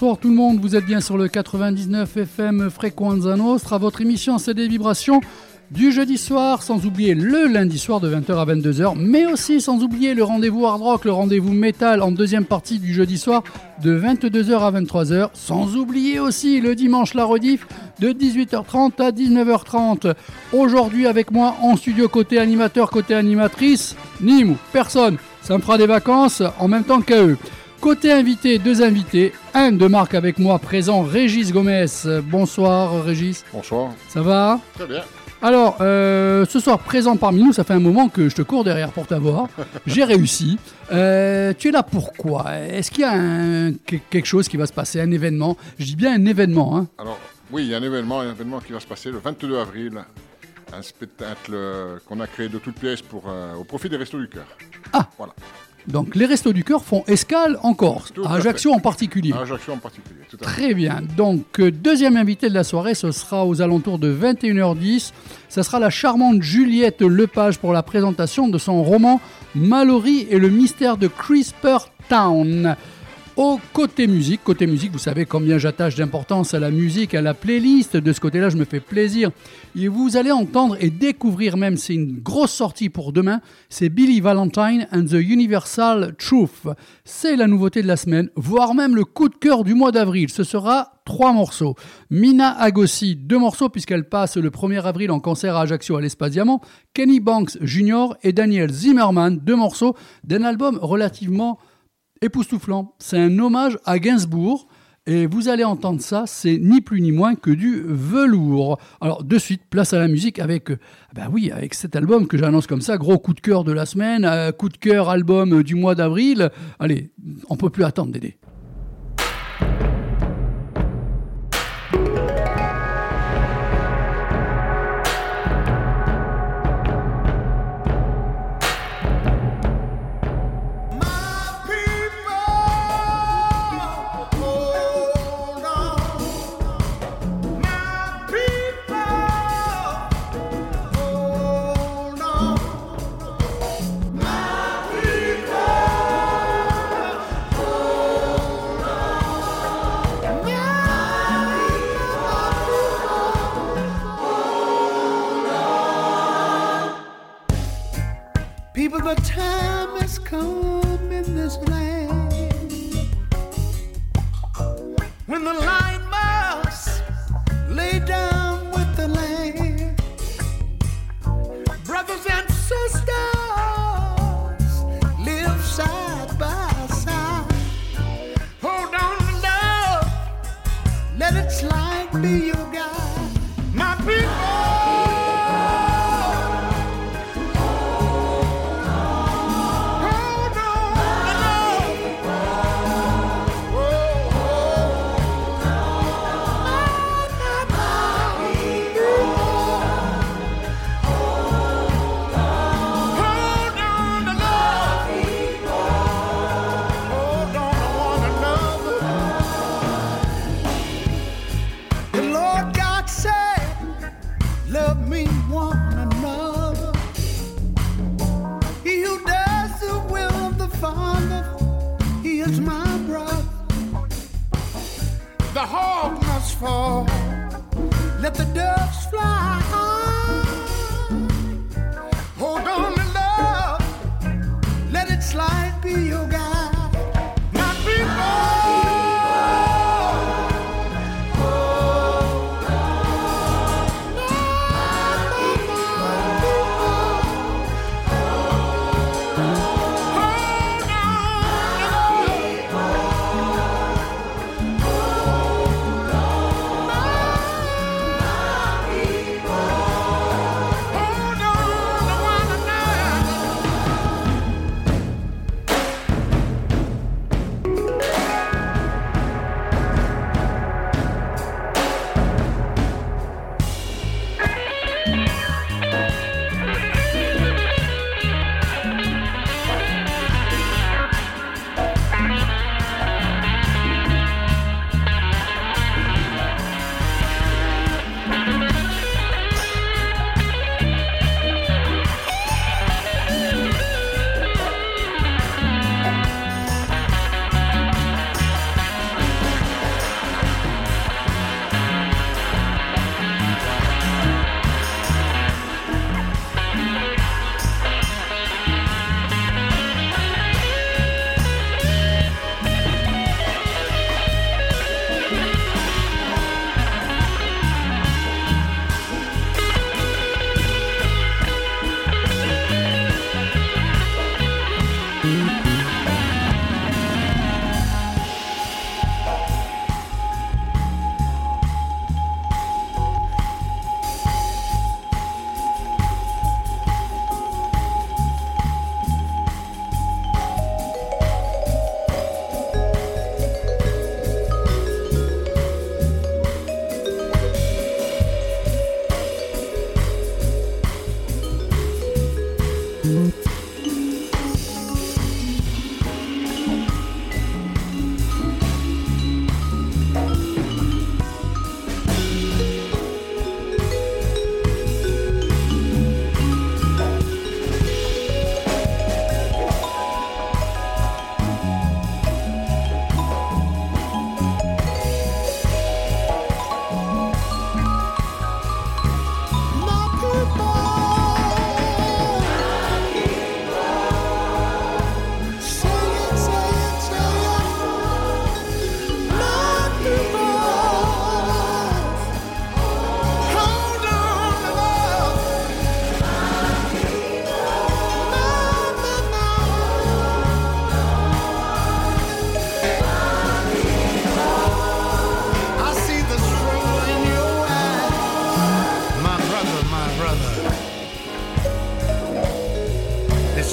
Bonsoir tout le monde, vous êtes bien sur le 99 FM Frequenza Nostra, votre émission c'est des vibrations du jeudi soir, sans oublier le lundi soir de 20h à 22h, mais aussi sans oublier le rendez-vous hard rock, le rendez-vous métal en deuxième partie du jeudi soir de 22h à 23h, sans oublier aussi le dimanche la rediff de 18h30 à 19h30. Aujourd'hui avec moi en studio côté animateur, côté animatrice, Nîmes, personne, ça me fera des vacances en même temps qu'à eux. Côté invité, deux invités. Un de marque avec moi présent, Régis Gomez. Bonsoir Régis. Bonsoir. Ça va Très bien. Alors, euh, ce soir présent parmi nous, ça fait un moment que je te cours derrière pour t'avoir. J'ai réussi. Euh, tu es là pourquoi Est-ce qu'il y a un, quelque chose qui va se passer, un événement? Je dis bien un événement. Hein. Alors, oui, il y a un événement, un événement qui va se passer le 22 avril. Un spectacle qu'on a créé de toutes pièces pour, euh, au profit des Restos du Cœur. Ah Voilà. Donc les Restos du Cœur font escale en Corse, à Ajaccio en particulier. À Ajaccio en particulier, tout à Très bien. Donc euh, deuxième invité de la soirée, ce sera aux alentours de 21h10. Ce sera la charmante Juliette Lepage pour la présentation de son roman Mallory et le mystère de CRISPR Town. Au côté musique, côté musique, vous savez combien j'attache d'importance à la musique, à la playlist. De ce côté-là, je me fais plaisir. Et vous allez entendre et découvrir même, c'est une grosse sortie pour demain, c'est Billy Valentine and the Universal Truth. C'est la nouveauté de la semaine, voire même le coup de cœur du mois d'avril. Ce sera trois morceaux. Mina Agossi, deux morceaux puisqu'elle passe le 1er avril en concert à Ajaccio à l'Espace Diamant. Kenny Banks Jr. et Daniel Zimmerman, deux morceaux d'un album relativement époustouflant. C'est un hommage à Gainsbourg. Et vous allez entendre ça, c'est ni plus ni moins que du velours. Alors de suite, place à la musique avec, ben oui, avec cet album que j'annonce comme ça, gros coup de cœur de la semaine, euh, coup de cœur album du mois d'avril. Allez, on peut plus attendre Dédé. The time has come in this land when the lion must lay down with the lamb. Brothers and sisters live side by side. Hold on to love, let its light be your.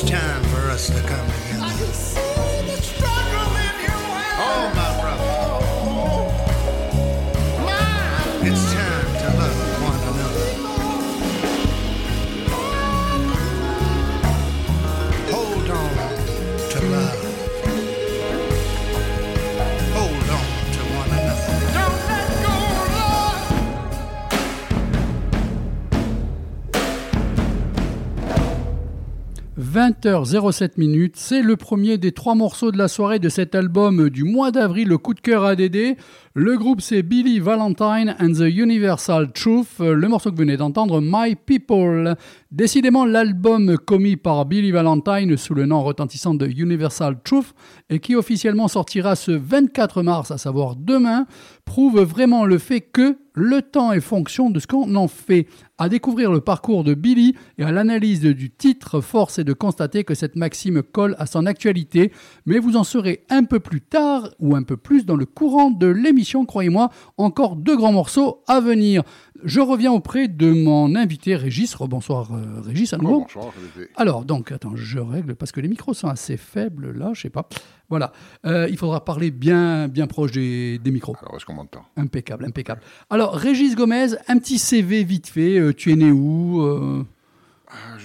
time for us to come together. 20h07 minutes. C'est le premier des trois morceaux de la soirée de cet album du mois d'avril, le coup de cœur ADD. Le groupe c'est Billy Valentine and the Universal Truth. Le morceau que vous venez d'entendre, My People. Décidément, l'album commis par Billy Valentine sous le nom retentissant de Universal Truth et qui officiellement sortira ce 24 mars, à savoir demain, prouve vraiment le fait que le temps est fonction de ce qu'on en fait. À découvrir le parcours de Billy et à l'analyse du titre, force est de constater que cette maxime colle à son actualité, mais vous en saurez un peu plus tard ou un peu plus dans le courant de l'émission, croyez-moi, encore deux grands morceaux à venir. Je reviens auprès de mon invité Régis. Rebonsoir euh, Régis à nouveau. Alors donc, attends, je règle parce que les micros sont assez faibles là, je sais pas. Voilà, euh, il faudra parler bien, bien proche des, micros. Alors est-ce qu'on m'entend? Impeccable, impeccable. Alors Régis Gomez, un petit CV vite fait. Euh, tu es né où ah,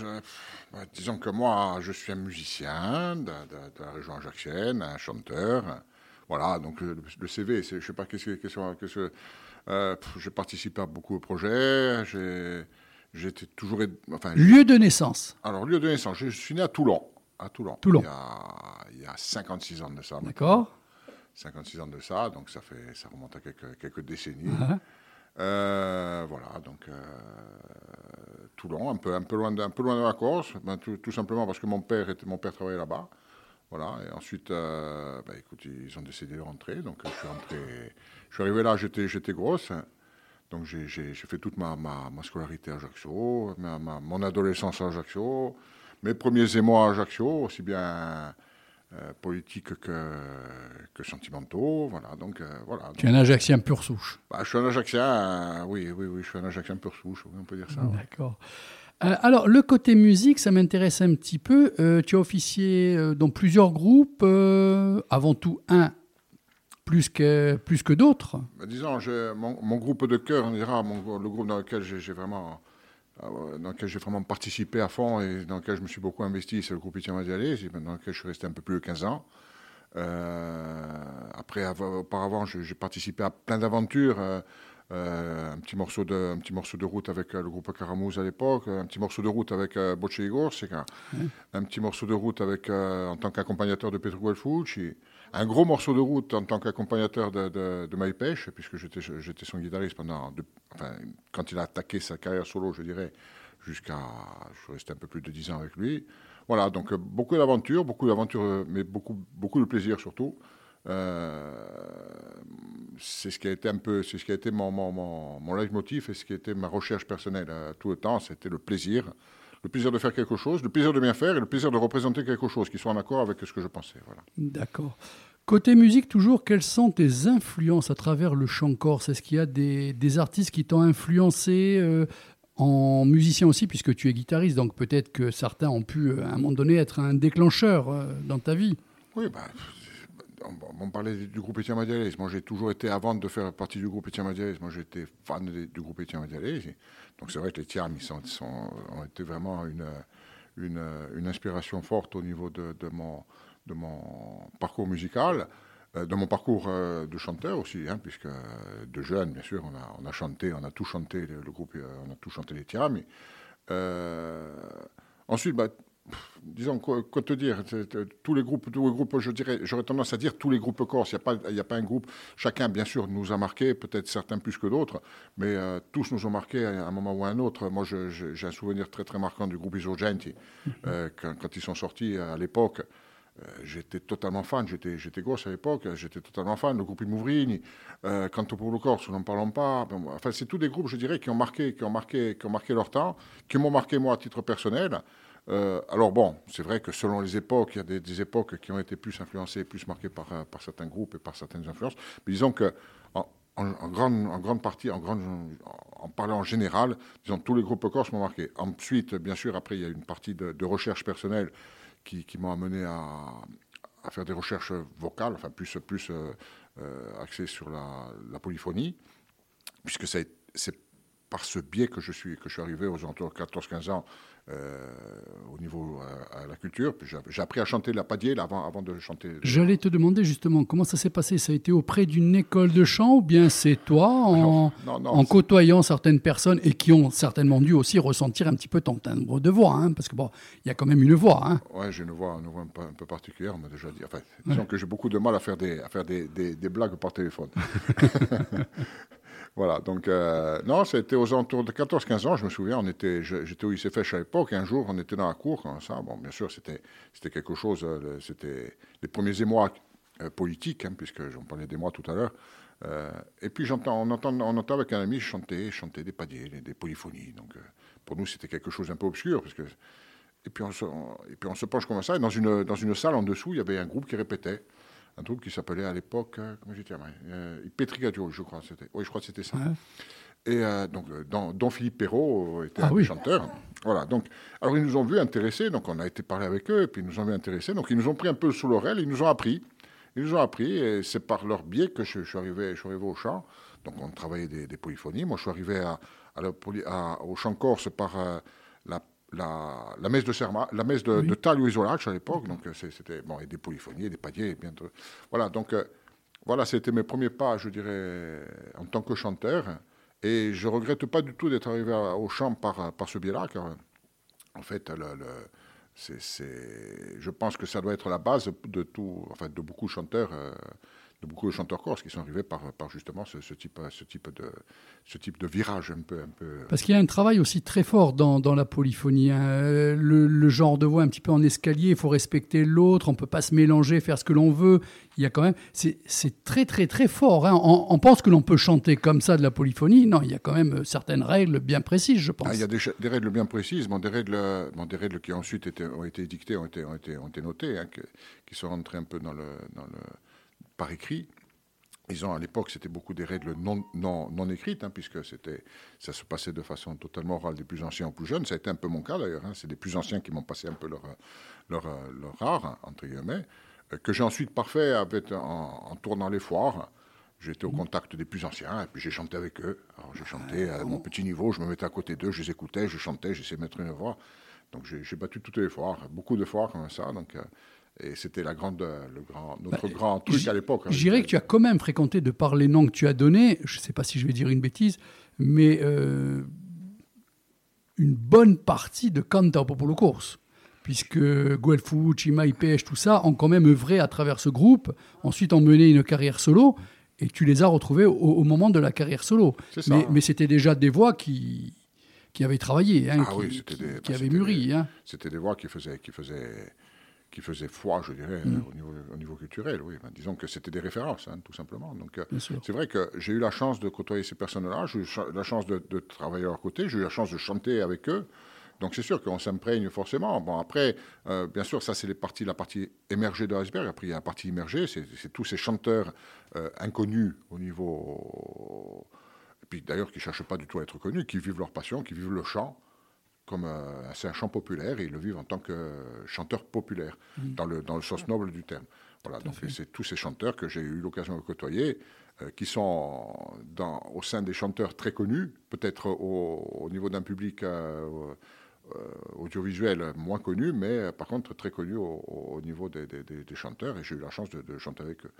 bah, Disons que moi, je suis un musicien de, la région ajaxienne, un chanteur. Voilà, donc le, CV, je sais pas qu'est-ce que euh, j'ai participé à beaucoup de projets. J'étais toujours. Enfin, lieu de naissance Alors, lieu de naissance, je suis né à Toulon. À Toulon. Toulon. Il, y a, il y a 56 ans de ça. D'accord. 56 ans de ça, donc ça, fait, ça remonte à quelques, quelques décennies. Uh-huh. Euh, voilà, donc euh, Toulon, un peu, un, peu loin de, un peu loin de la Corse, ben, tout, tout, simplement parce que mon père, était, mon père travaillait là-bas. Voilà, et ensuite, euh, bah, écoute, ils ont décidé de rentrer, donc je suis rentré. Je suis arrivé là, j'étais, j'étais grosse, donc j'ai, fait toute ma, ma, scolarité à Ajaccio, ma, mon adolescence à Ajaccio, mes premiers émois à Ajaccio, aussi bien euh, politiques que, que sentimentaux, voilà, donc euh, voilà. Tu es un Ajaxien pur souche bah, Je suis un Ajaxien, oui, oui, oui, je suis un Ajaxien pur souche, on peut dire ça. D'accord. Euh, alors, le côté musique, ça m'intéresse un petit peu. Euh, tu as officié euh, dans plusieurs groupes, avant tout un plus que, plus que d'autres. Bah, disons, mon, groupe de cœur, on dira, le groupe dans lequel j'ai vraiment dans lequel j'ai vraiment participé à fond et dans lequel je me suis beaucoup investi, c'est le groupe Etienne Madialé, dans lequel je suis resté un peu plus de 15 ans. après, auparavant, j'ai participé à plein d'aventures. Euh, un, petit morceau de, un petit morceau de route avec euh, le groupe Caramouz à l'époque, un petit morceau de route avec euh, Boche Igor, c'est un, petit morceau de route avec, en tant qu'accompagnateur de Petro Guelfucci, un gros morceau de route en tant qu'accompagnateur de, de, de puisque j'étais son guitariste pendant, enfin, quand il a attaqué sa carrière solo, je dirais, jusqu'à, je resté un peu plus de 10 ans avec lui. Voilà, donc beaucoup d'aventures, beaucoup d'aventures, mais beaucoup, beaucoup de plaisir surtout. Euh, c'est ce qui a été un peu, c'est ce qui a été mon, mon, mon, mon leitmotiv et ce qui a été ma recherche personnelle euh, tout le temps, c'était le plaisir, le plaisir de faire quelque chose, le plaisir de bien faire et le plaisir de représenter quelque chose qui soit en accord avec ce que je pensais. Voilà. D'accord. Côté musique, toujours, quelles sont tes influences à travers le chant corse? Est-ce qu'il y a des, des artistes qui t'ont influencé euh, en musicien aussi, puisque tu es guitariste, donc peut-être que certains ont pu, à un moment donné, être un déclencheur dans ta vie? Oui, bah, on, parlait du groupe Etienne Madialis. Moi, j'ai toujours été, avant de faire partie du groupe Etienne Madialis, moi, j'étais fan du groupe Etienne Madialis. Donc, c'est vrai que les Tiam, ils sont, ont été vraiment une, une, inspiration forte au niveau de, mon, de mon parcours musical, euh, de mon parcours euh, de chanteur aussi, hein, puisque euh, de jeune, bien sûr, on a, on a chanté, on a tout chanté, le, groupe, on a tout chanté les Tiam. ensuite, bah, disons, quoi, te dire Tous les groupes, tous les groupes je dirais, j'aurais tendance à dire tous les groupes corse. Il n'y a, pas, a pas un groupe. Chacun, bien sûr, nous a marqué, peut-être certains plus que d'autres, mais euh, tous nous ont marqué à un moment ou à un autre. Moi, j'ai un souvenir très, très marquant du groupe Isorgenti. Mhm. Euh, quand, ils sont sortis à l'époque. Euh, j'étais totalement fan, j'étais, j'étais gosse à l'époque, j'étais totalement fan. Le groupe Imouvrini, euh, Canto pour le Corse, n'en parlons pas. Enfin, c'est tous des groupes, je dirais, qui ont marqué, qui ont marqué, qui ont marqué leur temps, qui m'ont marqué moi à titre personnel. Euh, alors bon, c'est vrai que selon les époques, il y a des, époques qui ont été plus influencées, plus marquées par, euh, par, certains groupes et par certaines influences. Mais disons que en, grande, partie, en, parlant en général, disons tous les groupes corse m'ont marqué. Ensuite, bien sûr, après, il y a une partie de, recherche personnelle qui, qui m'ont amené à, faire des recherches vocales, enfin plus, plus euh, axées sur la, la polyphonie, puisque c'est par ce biais que je suis, que je suis arrivé aux alentours de 14-15 ans au niveau euh, à, la culture. J'ai appris à chanter la padier avant, avant de chanter. J'allais te demander justement comment ça s'est passé? Ça a été auprès d'une école de chant ou bien c'est toi en, en côtoyant certaines personnes et qui ont certainement dû aussi ressentir un petit peu ton timbre de voix, hein, parce que bon, il y a quand même une voix. Hein? Ouais, j'ai une voix, une voix un, peu, particulière, on m'a déjà dit. Enfin, disons que j'ai beaucoup de mal à faire des, à faire des, des, des blagues par téléphone. Voilà, donc, euh, non, c'était aux alentours de 14-15 ans, je me souviens, on était, j'étais au ICFH à l'époque, un jour, on était dans la cour, comme ça, bon, bien sûr, c'était, quelque chose, euh, c'était les premiers émois euh, politiques, hein, puisque j'en parlais d'émois tout à l'heure, et puis j'entends, on entend, on entend avec un ami chanter, chanter des padiers, des, polyphonies, donc pour nous, c'était quelque chose un peu obscur, parce que, et puis on se, et puis on se penche comme ça, et dans une, dans une salle en dessous, il y avait un groupe qui répétait, un groupe qui s'appelait à l'époque, euh, comment dit, euh, Petrigadio, je crois, c'était. Oui, je crois que c'était ça. Et euh, donc, dont, Philippe Perrault était ah un chanteur. Voilà, donc, alors ils nous ont vus intéressés, donc on a été parler avec eux, et puis ils nous ont vu intéressés, donc ils nous ont pris un peu sous l'oreille, ils nous ont appris. Ils nous ont appris, et c'est par leur biais que je, suis, arrivé, je suis arrivé au chant. Donc on travaillait des, polyphonies. Moi, je suis arrivé à, à au chant corse par la la, messe de serment, la messe de, de Tal à l'époque, donc euh, c'était bon, et des polyphonies, des padiers, bientôt. Voilà, donc euh, voilà, c'était mes premiers pas, je dirais, en tant que chanteur, et je regrette pas du tout d'être arrivé au chant par, par ce biais-là, car en fait, le, je pense que ça doit être la base de tout, enfin, de beaucoup de chanteurs. Euh, de beaucoup de chanteurs corses qui sont arrivés par, par justement ce, type, ce, type de, ce type de virage un peu. Un peu... Parce qu'il y a un travail aussi très fort dans, dans la polyphonie. Hein. Le, genre de voix un petit peu en escalier, il faut respecter l'autre, on ne peut pas se mélanger, faire ce que l'on veut. Il y a quand même. C'est très, très, très fort. Hein. On, pense que l'on peut chanter comme ça de la polyphonie. Non, il y a quand même certaines règles bien précises, je pense. Ah, il y a des, des, règles bien précises, bon, des, règles, bon, des règles qui ensuite ont été édictées, ont été, ont été, ont été notées, hein, qui sont rentrées un peu dans le. Dans le par écrit. Ils ont, à l'époque, c'était beaucoup des règles non, non, non écrites, hein, puisque c'était, ça se passait de façon totalement orale des plus anciens aux plus jeunes. Ça a été un peu mon cas d'ailleurs. Hein. C'est des plus anciens qui m'ont passé un peu leur, leur, leur art, entre guillemets, euh, que j'ai ensuite parfait avec, en, tournant les foires. J'étais au contact des plus anciens et puis j'ai chanté avec eux. Alors j'ai chanté à mon petit niveau, je me mettais à côté d'eux, je les écoutais, je chantais, j'essayais de mettre une voix. Donc j'ai battu toutes les foires, beaucoup de foires comme ça. Donc euh, et c'était la grande, le grand, notre bah, grand truc à l'époque. Hein, je dirais que tu as quand même fréquenté, de par les noms que tu as donnés, je ne sais pas si je vais dire une bêtise, mais euh, une bonne partie de Canta Popolo Course. Puisque Guelfou, Chima, IPH, tout ça ont quand même œuvré à travers ce groupe, ensuite ont mené une carrière solo, et tu les as retrouvés au, moment de la carrière solo. Mais, mais c'était déjà des voix qui, qui avaient travaillé, hein, ah qui, qui, bah, avaient mûri. Hein. C'était des voix qui faisaient, qui faisaient qui faisait foi, je dirais, mm. au, niveau, au, niveau, culturel. Oui. Ben, disons que c'était des références, hein, tout simplement. Donc, euh, c'est vrai que j'ai eu la chance de côtoyer ces personnes-là, j'ai eu la chance de, travailler à leur côté, j'ai eu la chance de chanter avec eux. Donc c'est sûr qu'on s'imprègne forcément. Bon après, euh, bien sûr, ça c'est les parties, la partie émergée de l'iceberg. Après il y a la partie immergée, c'est tous ces chanteurs euh, inconnus au niveau, et puis d'ailleurs qui cherchent pas du tout à être connus, qui vivent leur passion, qui vivent le chant, comme c'est un chant populaire et ils le vivent en tant que chanteur populaire, mm. dans, le, dans le sens noble du terme. Voilà, donc c'est tous ces chanteurs que j'ai eu l'occasion de côtoyer, euh, qui sont dans, au sein des chanteurs très connus, peut-être au, niveau d'un public euh, euh, audiovisuel moins connu, mais par contre très connu au, niveau des, des, chanteurs, et j'ai eu la chance de, de chanter avec eux.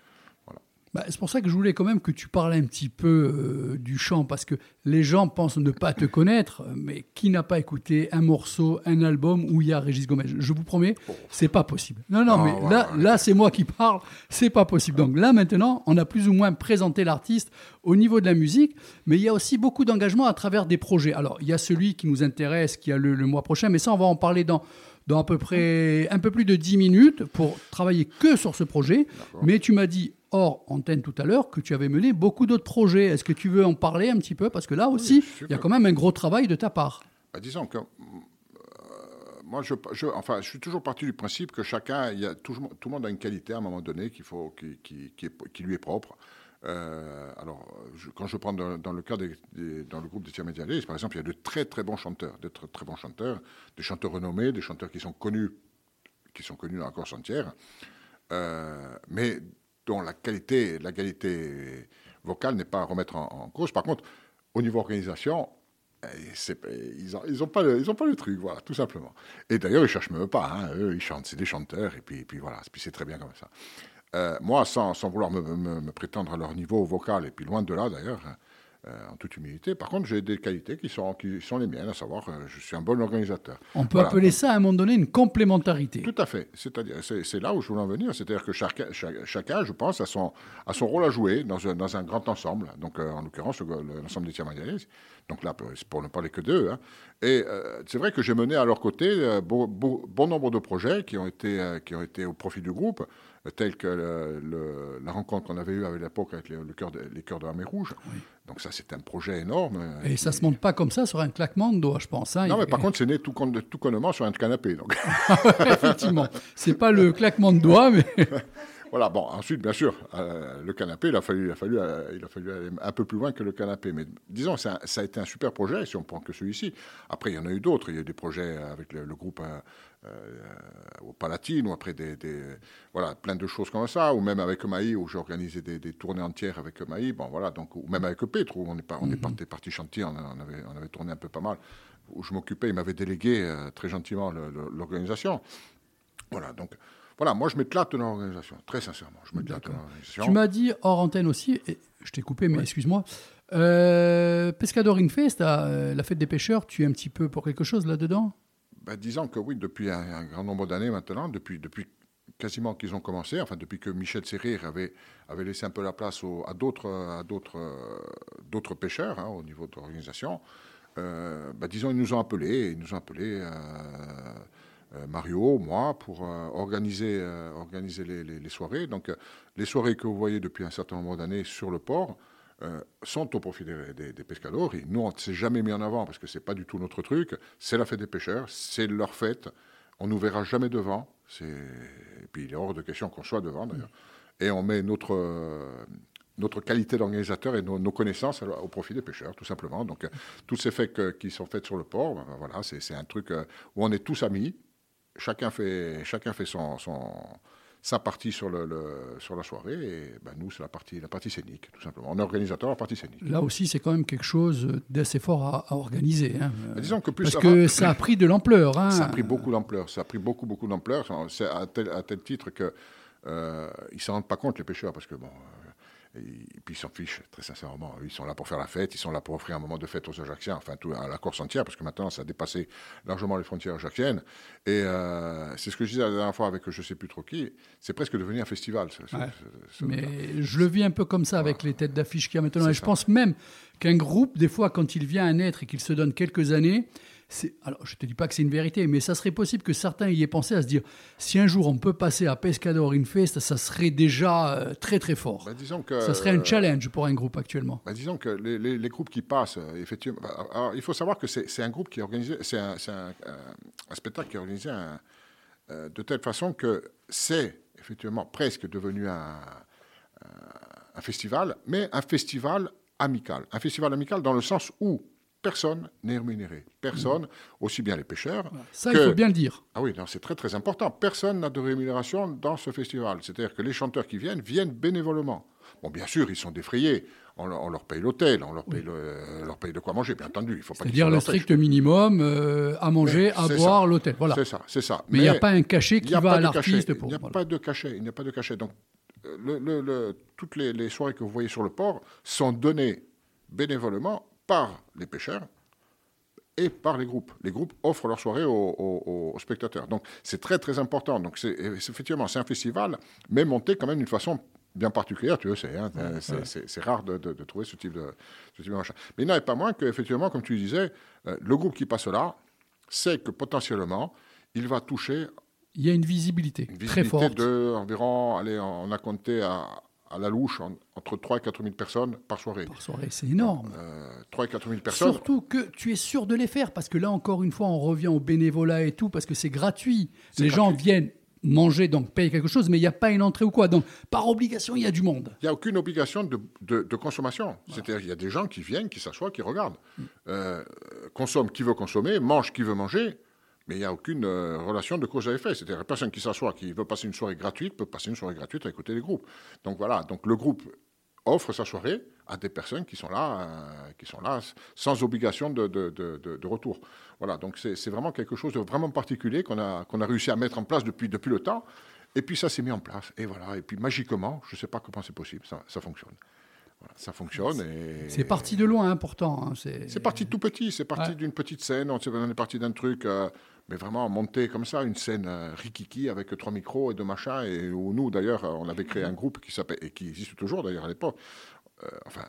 Bah, c'est pour ça que je voulais quand même que tu parles un petit peu euh, du chant, parce que les gens pensent ne pas te connaître, mais qui n'a pas écouté un morceau, un album où il y a Régis Gomez? Je vous promets, c'est pas possible. Non, non, mais là, là c'est moi qui parle, c'est pas possible. Donc là, maintenant, on a plus ou moins présenté l'artiste au niveau de la musique, mais il y a aussi beaucoup d'engagement à travers des projets. Alors, il y a celui qui nous intéresse, qui a le, le mois prochain, mais ça, on va en parler dans dans à peu près un peu plus de 10 minutes pour travailler que sur ce projet. Mais tu m'as dit hors antenne tout à l'heure que tu avais mené beaucoup d'autres projets. Est-ce que tu veux en parler un petit peu? Parce que là aussi, il y a quand même un gros travail de ta part. Bah, disons que euh, moi, je, enfin, je suis toujours parti du principe que chacun, il y a, tout, tout, le monde a une qualité à un moment donné qu'il faut, qui, qui, qui, qui, lui est propre. Euh, alors, quand je prends dans, le cas des, dans le groupe des Tiers par exemple, il y a de très très bons chanteurs, de très, très bons chanteurs, des chanteurs renommés, des chanteurs qui sont connus, qui sont connus dans la Corse entière, euh, mais dont la qualité, la qualité vocale n'est pas à remettre en, cause. Par contre, au niveau organisation, ils n'ont ils ont pas, le, ils ont pas le truc, voilà, tout simplement. Et d'ailleurs, ils cherchent même pas, hein, eux, ils chantent, c'est des chanteurs, et puis, et puis voilà, puis c'est très bien comme ça. Euh, moi, sans, sans vouloir me, me, me, prétendre à leur niveau vocal, et puis loin de là d'ailleurs, hein, euh, en toute humilité. Par contre, j'ai des qualités qui sont, qui sont les miennes, à savoir, euh, je suis un bon organisateur. On peut voilà. appeler ça à un moment donné une complémentarité. Tout à fait. C'est-à-dire, c'est là où je voulais en venir. C'est-à-dire que chaque, chacun, je pense, a son, a son rôle à jouer dans un, dans un grand ensemble. Donc, en l'occurrence, l'ensemble des Tiamanialis. Donc là, pour ne parler que d'eux. Hein. Et euh, c'est vrai que j'ai mené à leur côté euh, bon, nombre de projets qui ont été, euh, qui ont été au profit du groupe, tels que le, le, la rencontre qu'on avait eue à l'époque avec les, le cœur de, les Cœurs de la Mer Rouge. Oui. Donc ça, c'est un projet énorme. Et ça ne se monte pas comme ça sur un claquement de doigts, je pense. Hein. Non, mais par contre, c'est né tout, tout connement sur un canapé. Donc. Effectivement. C'est pas le claquement de doigts, mais... Voilà, bon, ensuite, bien sûr, euh, le canapé, il a, fallu, il, a fallu, euh, il a fallu aller un peu plus loin que le canapé. Mais disons, ça, ça a été un super projet, si on prend que celui-ci. Après, il y en a eu d'autres. Il y a eu des projets avec le, le groupe euh, au Palatine, ou après des, des, voilà, plein de choses comme ça, ou même avec Maï, où j'ai organisé des, des, tournées entières avec Maï. Bon, voilà, donc, ou même avec Petre, où on est, on est mm-hmm. parti, parti chantier, on, on, avait, on avait tourné un peu pas mal, où je m'occupais, il m'avait délégué très gentiment l'organisation. Voilà, donc voilà, moi je m'éclate dans l'organisation, très sincèrement. Je m'éclate dans l'organisation. Tu m'as dit hors antenne aussi, et je t'ai coupé, mais ouais. excuse-moi. Euh, Pescador Infest, euh, la fête des pêcheurs, tu es un petit peu pour quelque chose là-dedans ben, Disons que oui, depuis un, un grand nombre d'années maintenant, depuis, depuis quasiment qu'ils ont commencé, enfin depuis que Michel Serrir avait, avait laissé un peu la place au, à d'autres d'autres pêcheurs hein, au niveau de l'organisation, euh, ben, disons, ils nous ont appelés, ils nous ont appelés euh, Mario, moi, pour euh, organiser, euh, organiser les, soirées. Donc, les soirées que vous voyez depuis un certain nombre d'années sur le port sont au profit des, pescadors. Et nous, on ne s'est jamais mis en avant parce que ce n'est pas du tout notre truc. C'est la fête des pêcheurs, c'est leur fête. On ne nous verra jamais devant. Et puis, il est hors de question qu'on soit devant, d'ailleurs. Et on met notre notre qualité d'organisateur et nos, connaissances au profit des pêcheurs, tout simplement. Donc, euh, tous ces faits que, qui sont faits sur le port, ben, voilà, c'est un truc euh, où on est tous amis, chacun fait, chacun fait son, son sa partie sur, le, le, sur la soirée, et ben nous, c'est la partie, la partie scénique, tout simplement. On est organisateur la partie scénique. Là aussi, c'est quand même quelque chose d'assez fort à, à organiser. Hein. Disons que plus Parce que ça a pris de l'ampleur. Hein. Ça a pris beaucoup d'ampleur, ça a pris beaucoup, beaucoup d'ampleur, à tel, à tel titre que euh, ils ne s'en rendent pas compte, les pêcheurs, parce que, bon, et puis ils s'en fichent, très sincèrement. Ils sont là pour faire la fête, ils sont là pour offrir un moment de fête aux Ajacciens, enfin tout, à la Corse entière, parce que maintenant ça a dépassé largement les frontières ajacciennes. Et euh, c'est ce que je disais la dernière fois avec je ne sais plus trop qui, c'est presque devenu un festival. Ce, ouais. ce, ce, Mais je le vis un peu comme ça avec les têtes d'affiche qu'il y a maintenant. Et je pense même qu'un groupe, des fois, quand il vient à naître et qu'il se donne quelques années, alors je te dis pas que c'est une vérité, mais ça serait possible que certains y aient pensé à se dire si un jour on peut passer à Pescador Infest, ça serait déjà euh, très très fort. Bah, disons que, ça serait un challenge pour un groupe actuellement. Bah, disons que les, les, les, groupes qui passent, euh, effectivement, bah, alors, il faut savoir que c'est un groupe qui est organisé, c'est un, un, un, spectacle qui est organisé un, euh, de telle façon que c'est effectivement presque devenu un, un festival, mais un festival amical. Un festival amical dans le sens où personne n'est rémunéré. Personne, aussi bien les pêcheurs. Ça, que... il faut bien le dire. Ah oui, c'est très très important. Personne n'a de rémunération dans ce festival. C'est-à-dire que les chanteurs qui viennent viennent bénévolement. Bon, bien sûr, ils sont défrayés. On, on leur paye l'hôtel, on leur paye, oui. le, leur paye de quoi manger, bien entendu. Il faut pas. C'est-à-dire le strict minimum euh, à manger, Mais à boire, l'hôtel. Voilà. C'est ça, c'est ça. Mais il n'y a pas un cachet qui va à l'artiste pour. Il n'y a voilà. pas de cachet. Il n'y a pas de cachet. Donc, le, le, toutes les, les soirées que vous voyez sur le port sont données bénévolement par les pêcheurs et par les groupes. Les groupes offrent leur soirée aux, aux, aux spectateurs. Donc c'est très très important. Donc c'est effectivement c'est un festival, mais monté quand même d'une façon bien particulière, tu le sais. Hein, ouais, c'est ouais. rare de, de, de, trouver ce type de, ce type de machin. Mais il n'en est pas moins qu'effectivement, comme tu disais, euh, le groupe qui passe là sait que potentiellement, il va toucher. Il y a une visibilité, une visibilité très forte. de environ, allez, on a compté à à la louche en, entre 3 et 4 000 personnes par soirée. Par soirée, c'est énorme. Euh, 3 et 4 000 personnes. Surtout que tu es sûr de les faire, parce que là, encore une fois, on revient au bénévolat et tout, parce que c'est gratuit. Les gratuit. gens viennent manger, donc payer quelque chose, mais il n'y a pas une entrée ou quoi. Donc, par obligation, il y a du monde. Il n'y a aucune obligation de, de, de consommation. Voilà. C'est-à-dire, il y a des gens qui viennent, qui s'assoient, qui regardent. Mm. Euh, consomme qui veut consommer, mange qui veut manger mais il n'y a aucune euh, relation de cause à effet. C'est-à-dire, la personne qui s'assoit, qui veut passer une soirée gratuite, peut passer une soirée gratuite à écouter les groupes. Donc voilà, donc le groupe offre sa soirée à des personnes qui sont là, euh, qui sont là sans obligation de, de, de, retour. Voilà, donc c'est vraiment quelque chose de vraiment particulier qu'on a, qu'on a réussi à mettre en place depuis, depuis le temps. Et puis ça s'est mis en place. Et voilà, et puis magiquement, je ne sais pas comment c'est possible, ça, ça fonctionne. ça fonctionne. Et... C'est parti de loin, important. Hein, c'est parti tout petit, c'est parti d'une petite scène, on est parti d'un truc. Euh, mais vraiment monter comme ça une scène euh, rikiki avec trois micros et deux machins, et où nous d'ailleurs on avait créé un groupe qui s'appelle, et qui existe toujours d'ailleurs à l'époque, euh, enfin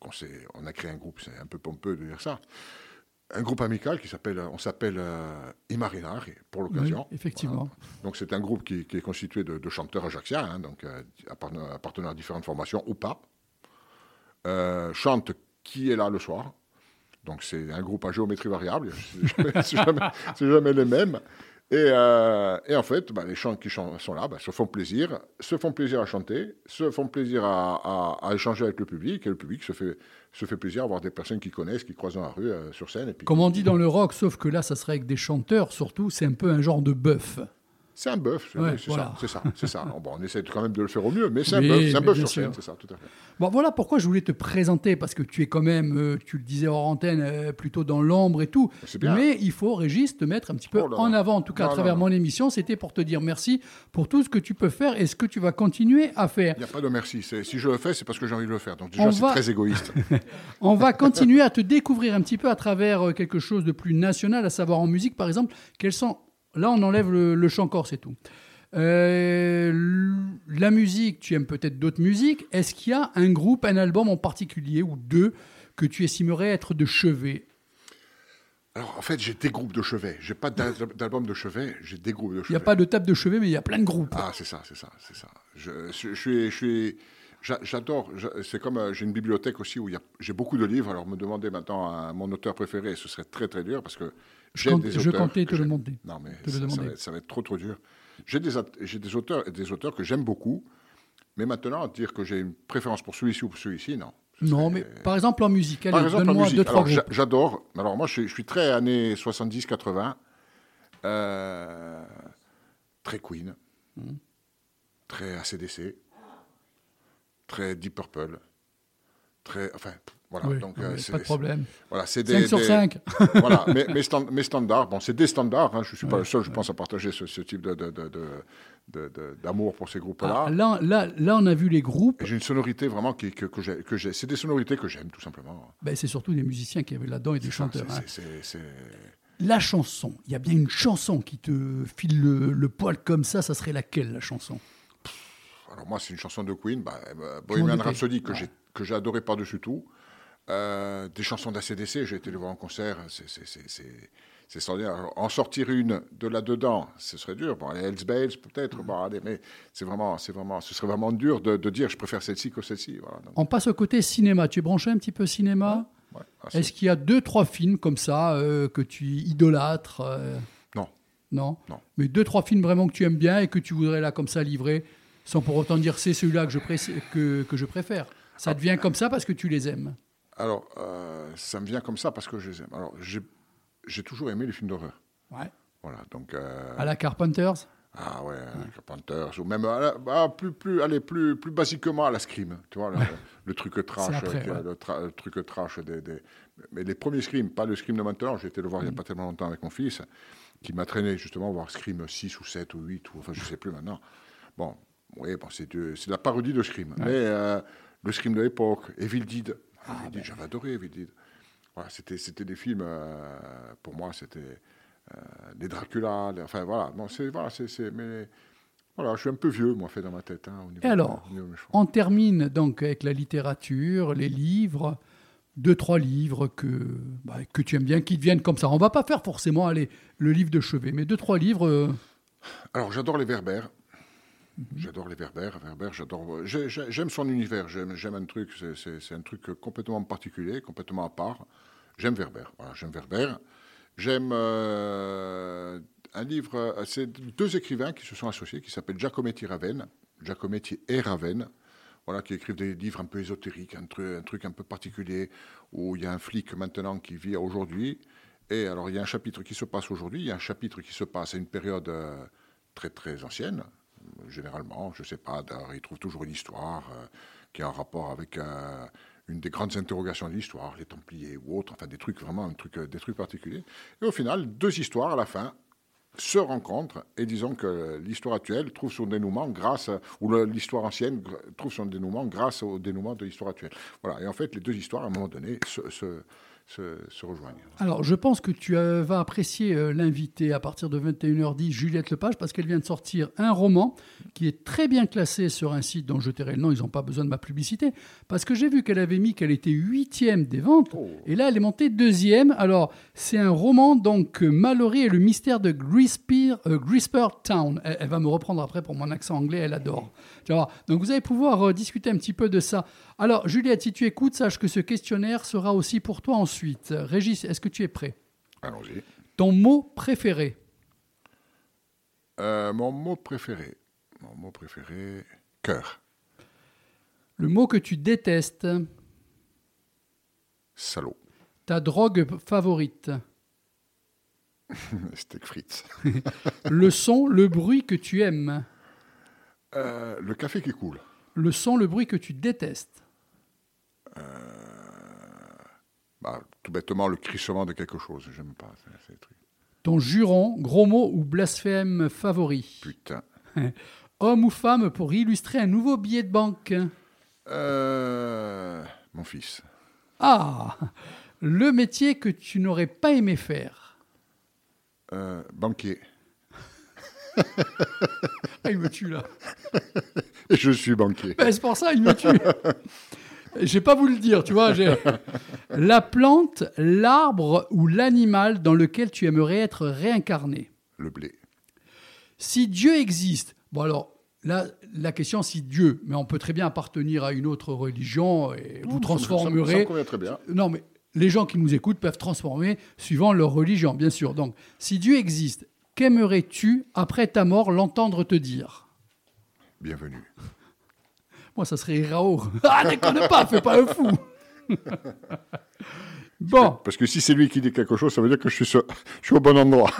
on, on, a créé un groupe, c'est un peu pompeux de dire ça, un groupe amical qui s'appelle, on s'appelle euh, Imarinari pour l'occasion. effectivement. Donc c'est un groupe qui, est constitué de, chanteurs ajaxiens, hein, donc euh, appartenant à différentes formations ou pas. chante qui est là le soir, donc c'est un groupe à géométrie variable, c'est jamais, jamais, les mêmes. Et, euh, en fait, bah, les chants qui sont là bah, se font plaisir, se font plaisir à chanter, se font plaisir à, échanger avec le public, et le public se fait, se fait plaisir à voir des personnes qui connaissent, qui croisent dans la rue euh, sur scène. Et Comme on dit dans le rock, sauf que là, ça serait avec des chanteurs, surtout, c'est un peu un genre de bœuf. C'est un bœuf, c'est ça, c'est ça, c'est ça. Bon, on essaie quand même de le faire au mieux, mais c'est un bœuf, c'est un bœuf sur scène, c'est ça, tout à fait. Bon, voilà pourquoi je voulais te présenter, parce que tu es quand même, euh, tu le disais hors antenne, euh, plutôt dans l'ombre et tout. Bien. Mais il faut, Régis, te mettre un petit peu oh en avant, en tout cas à travers mon émission. C'était pour te dire merci pour tout ce que tu peux faire et ce que tu vas continuer à faire. Il n'y a pas de merci. Si je le fais, c'est parce que j'ai envie de le faire. Donc déjà, c'est très égoïste. on va continuer à te découvrir un petit peu à travers euh, quelque chose de plus national, à savoir en musique, par exemple. Quels sont... Là, on enlève le, le chant corse et tout. Euh, la musique, tu aimes peut-être d'autres musiques. Est-ce qu'il y a un groupe, un album en particulier ou deux que tu estimerais être de chevet? Alors, en fait, j'ai des groupes de chevet. J'ai pas d'album de chevet, j'ai des groupes de chevet. Il n'y a pas de table de chevet, mais il y a plein de groupes. Ah, c'est ça, c'est ça, c'est ça. Je, suis, je suis, j'adore. C'est comme euh, j'ai une bibliothèque aussi où j'ai beaucoup de livres. Alors, me demander maintenant à mon auteur préféré, ce serait très très dur parce que j'ai des auteurs. Je comptais te le demander. Non, mais ça, va être, trop trop dur. J'ai des, des, auteurs, des auteurs que j'aime beaucoup, mais maintenant, dire que j'ai une préférence pour celui-ci ou pour celui-ci, non. Non, mais par exemple en musique, allez, donne-moi deux, trois groupes. J'adore, alors moi je, suis très années 70-80, euh, très Queen, hmm. très ACDC, très Deep Purple, très... Enfin, voilà, donc, euh, pas de problème. Voilà, c'est 5 sur 5. voilà, mais, mes, standards, bon, c'est des standards, hein, je ne suis pas le seul, je pense, à partager ce, type d'amour pour ces groupes-là. Ah, là, là, là, on a vu les groupes. J'ai une sonorité vraiment qui, que, que j'ai. C'est des sonorités que j'aime, tout simplement. Ben, c'est surtout des musiciens qui avaient là-dedans et des chanteurs. Hein. La chanson, il y a bien une chanson qui te file le, poil comme ça, ça serait laquelle, la chanson? Alors, moi, c'est une chanson de Queen, bah, euh, Bohemian Rhapsody, que j'ai adoré par-dessus tout. Euh, des chansons d'ACDC, j'ai été les voir en concert, c'est extraordinaire. En sortir une de là-dedans, ce serait dur. Bon, les Hells Bells peut-être, mm. mais c'est vraiment, c'est vraiment, ce serait vraiment dur de, dire je préfère celle-ci que celle-ci. On passe au côté cinéma. Tu es branché un petit peu cinéma? Est-ce qu'il y a deux, trois films comme ça euh, que tu idolâtres euh? Non. Non? Non. Mais deux, trois films vraiment que tu aimes bien et que tu voudrais là comme ça livrer, sans pour autant dire c'est celui-là que, je que, que je préfère. Ça devient comme ça parce que tu les aimes? Alors, euh, ça me vient comme ça parce que je les aime. Alors, j'ai toujours aimé les films d'horreur. Ouais. Voilà, donc... Euh, à la Carpenters? Ah ouais, à la Carpenters, ou même, bah, plus, plus, allez, plus, plus basiquement à la Scream, tu vois, le, truc trash, après, le, truc trash des, des, Mais les premiers Scream, pas le Scream de maintenant, j'ai été le voir il n'y a mm. pas tellement longtemps avec mon fils, qui m'a traîné justement voir Scream 6 ou 7 ou 8, ou enfin je ne sais plus maintenant. Bon, oui, bon, c'est de, la parodie de Scream. Mais euh, le Scream de l'époque, Evil Dead, ah, ben. J'avais adoré Evil Voilà, c'était, c'était des films, euh, pour moi, c'était euh, des Dracula, enfin voilà, bon, c'est, voilà, c'est, mais voilà, je suis un peu vieux, moi, fait dans ma tête. Hein, Et alors, on termine donc avec la littérature, les livres, deux, trois livres que, bah, que tu aimes bien, qui te viennent comme ça. On va pas faire forcément aller le livre de chevet, mais deux, trois livres. Euh, alors, j'adore les Verbères. J'adore les Verbères. j'adore. J'aime son univers. J'aime un truc. C'est un truc complètement particulier, complètement à part. J'aime Verber. J'aime Verber. J'aime euh, un livre. Euh, c'est deux écrivains qui se sont associés, qui s'appellent Giacometti Raven, Giacometti et Raven. Voilà, qui écrivent des livres un peu ésotériques, un truc, un peu particulier, où il y a un flic maintenant qui vit aujourd'hui. Et alors, il y a un chapitre qui se passe aujourd'hui, il y a un chapitre qui se passe à une période euh, très très ancienne, généralement, je ne sais pas, il trouve toujours une histoire, euh, qui a un rapport avec une des grandes interrogations de l'histoire, les Templiers ou autres, enfin des trucs vraiment, truc, des trucs particuliers. Et au final, deux histoires à la fin, se rencontrent et disons que l'histoire actuelle trouve son dénouement grâce, ou l'histoire ancienne trouve son dénouement grâce au dénouement de l'histoire actuelle. Voilà. Et en fait, les deux histoires, à un moment donné, se, rejoignent. Alors, je pense que tu euh, vas apprécier euh, l'invité à partir de 21h10, Juliette Lepage, parce qu'elle vient de sortir un roman qui est très bien classé sur un site dont je tairai le nom, ils n'ont pas besoin de ma publicité, parce que j'ai vu qu'elle avait mis qu'elle était huitième des ventes, oh. et là, elle est montée deuxième. Alors, c'est un roman, donc, Mallory et le mystère de Grisper, euh, Grisper Town. Elle, va me reprendre après pour mon accent anglais, elle adore. Donc, vous allez pouvoir discuter un petit peu de ça. Alors, Juliette, si tu écoutes, sache que ce questionnaire sera aussi pour toi ensuite. Régis, est-ce que tu es prêt? Allons-y. Ton mot préféré euh, Mon mot préféré. Mon mot préféré, cœur. Le mot que tu détestes Salaud. Ta drogue favorite Steak frites. le son, le bruit que tu aimes euh, Le café qui coule. Le son, le bruit que tu détestes bah, tout bêtement, le crissement de quelque chose. J'aime pas ces trucs. Ton juron, gros mot ou blasphème favori Putain. Homme ou femme pour illustrer un nouveau billet de banque euh, Mon fils. Ah Le métier que tu n'aurais pas aimé faire euh, Banquier. ah, il me tue là. Je suis banquier. Ben, c'est pour ça, il me tue. Je vais pas vous le dire, tu vois. La plante, l'arbre ou l'animal dans lequel tu aimerais être réincarné. Le blé. Si Dieu existe, bon alors, là, la question si Dieu, mais on peut très bien appartenir à une autre religion et vous transformerez. Ça, très bien. Non, mais les gens qui nous écoutent peuvent transformer suivant leur religion, bien sûr. Donc, si Dieu existe, qu'aimerais-tu après ta mort l'entendre te dire? Bienvenue. Moi, ça serait Rao. Ah, déconne pas, fais pas un fou. bon. Parce que si c'est lui qui dit quelque chose, ça veut dire que je suis, je suis au bon endroit.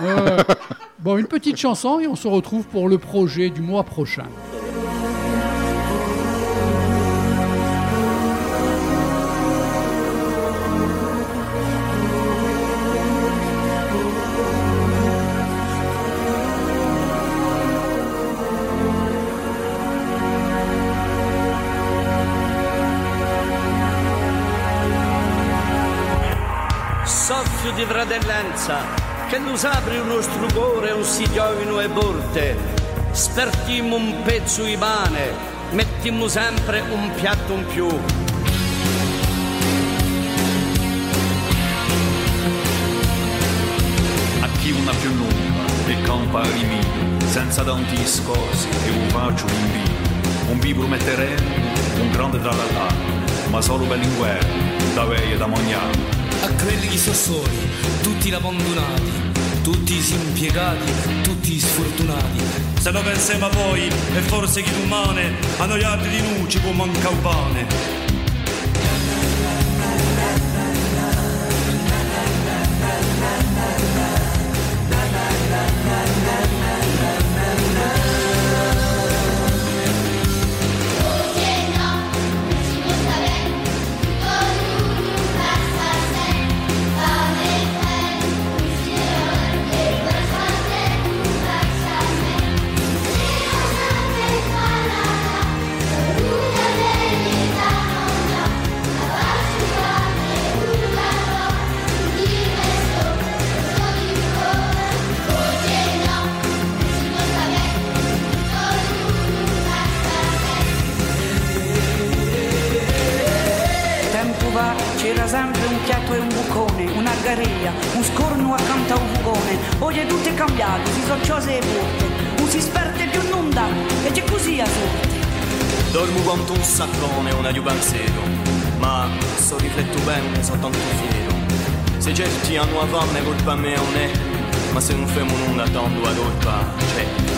bon, une petite chanson et on se retrouve pour le projet du mois prochain. di fratellanza, che lo apri uno strugore, un sigiovino e borte, spertimmo un pezzo di pane, mettimmo sempre un piatto in più. A chi una più lunga e campa rimino, senza tanti discorsi e un bacio in vino, un vibro metteremo, un grande tralala, ma solo bellinguere, da veie da mognano a quelli che sono soli, tutti abbandonati, tutti impiegati, tutti sfortunati. Se lo pensiamo a voi e forse chi umane, a noi altri di noi può mancare un pane. zampe, un piatto e un bucone, una gariglia, un scorno accanto a un fugone, oie tutto cambiato, si socciose e vuote, un si sperte più nulla e c'è così a sorte. Dormo quanto un sacrone, una giubanzero, ma so rifletto bene, so tanto fiero. Se certi hanno a fame colpa mia non è, ma se non fermo nulla tanto a colpa c'è. Cioè.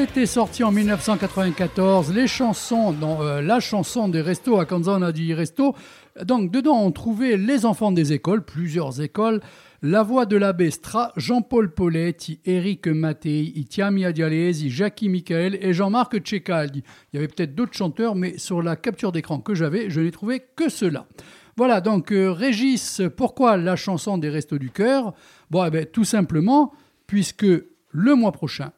C'était sorti en 1994, les chansons, dans, euh, la chanson des restos à Canzona di Resto. Donc dedans on trouvait les enfants des écoles, plusieurs écoles, la voix de l'abbé Stra, Jean-Paul Poletti, Eric Mattei, Itiamia Dialesi, Jackie Michael et Jean-Marc Cecaldi. Il y avait peut-être d'autres chanteurs, mais sur la capture d'écran que j'avais, je n'ai trouvé que cela. Voilà, donc euh, Régis, pourquoi la chanson des Restos du Cœur? Bon, eh ben, tout simplement, puisque le mois prochain,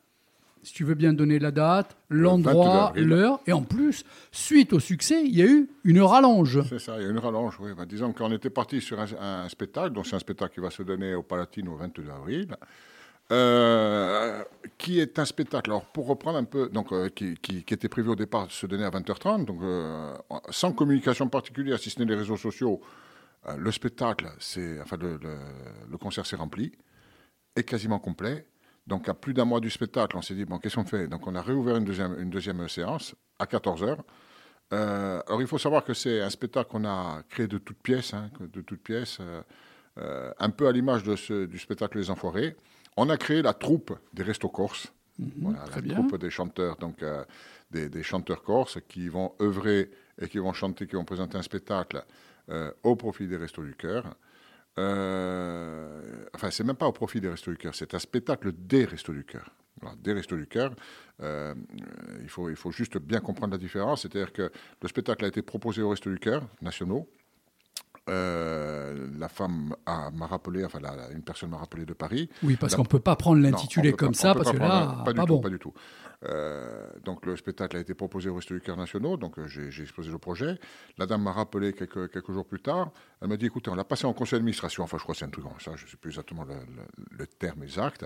si tu veux bien donner la date, l'endroit, 22 avril. l'heure, et en plus, suite au succès, il y a eu une rallonge. C'est ça, il y a une rallonge, oui. Ben, disons qu'on était parti sur un, un spectacle, donc c'est un spectacle qui va se donner au Palatine au 22 avril, euh, qui est un spectacle, alors pour reprendre un peu, donc, euh, qui, qui- qui était prévu au départ de se donner à 20h30, donc euh, sans communication particulière, si ce n'est les réseaux sociaux, euh, le spectacle, c'est, enfin le, le- le concert s'est rempli, est quasiment complet. Donc à plus d'un mois du spectacle, on s'est dit, bon, qu'est-ce qu'on fait? Donc on a réouvert une deuxième, une deuxième séance à 14h. Euh, alors il faut savoir que c'est un spectacle qu'on a créé de toutes pièces, hein, de toutes pièces, euh, euh, un peu à l'image de ce- du spectacle Les Enfoirés. On a créé la troupe des Restos Corses, voilà, très la bien. troupe des chanteurs, donc euh, des, des chanteurs corses qui vont œuvrer et qui vont chanter, qui vont présenter un spectacle au profit des Restos du Cœur. Euh, enfin, c'est même pas au profit des Restos du Cœur, c'est un spectacle des Restos du Cœur. Des Restos du Cœur. Euh, il, faut, il faut juste bien comprendre la différence. C'est-à-dire que le spectacle a été proposé aux Restos du Cœur nationaux. Euh, la femme a- m'a rappelé, enfin, la- une personne m'a rappelé de Paris. Oui, parce qu'on ne peut pas prendre l'intitulé comme pas- ça, parce que là, pas du pas tout, bon. pas du tout. Euh, donc le spectacle a été proposé au Resto du Cœur nationaux, donc euh, j'ai exposé le projet. La dame m'a rappelé quelques, jours plus tard. Elle m'a dit, écoutez, on l'a passé en conseil d'administration. Enfin, je crois que c'est un truc comme ça, je ne sais plus exactement le, le- le terme exact.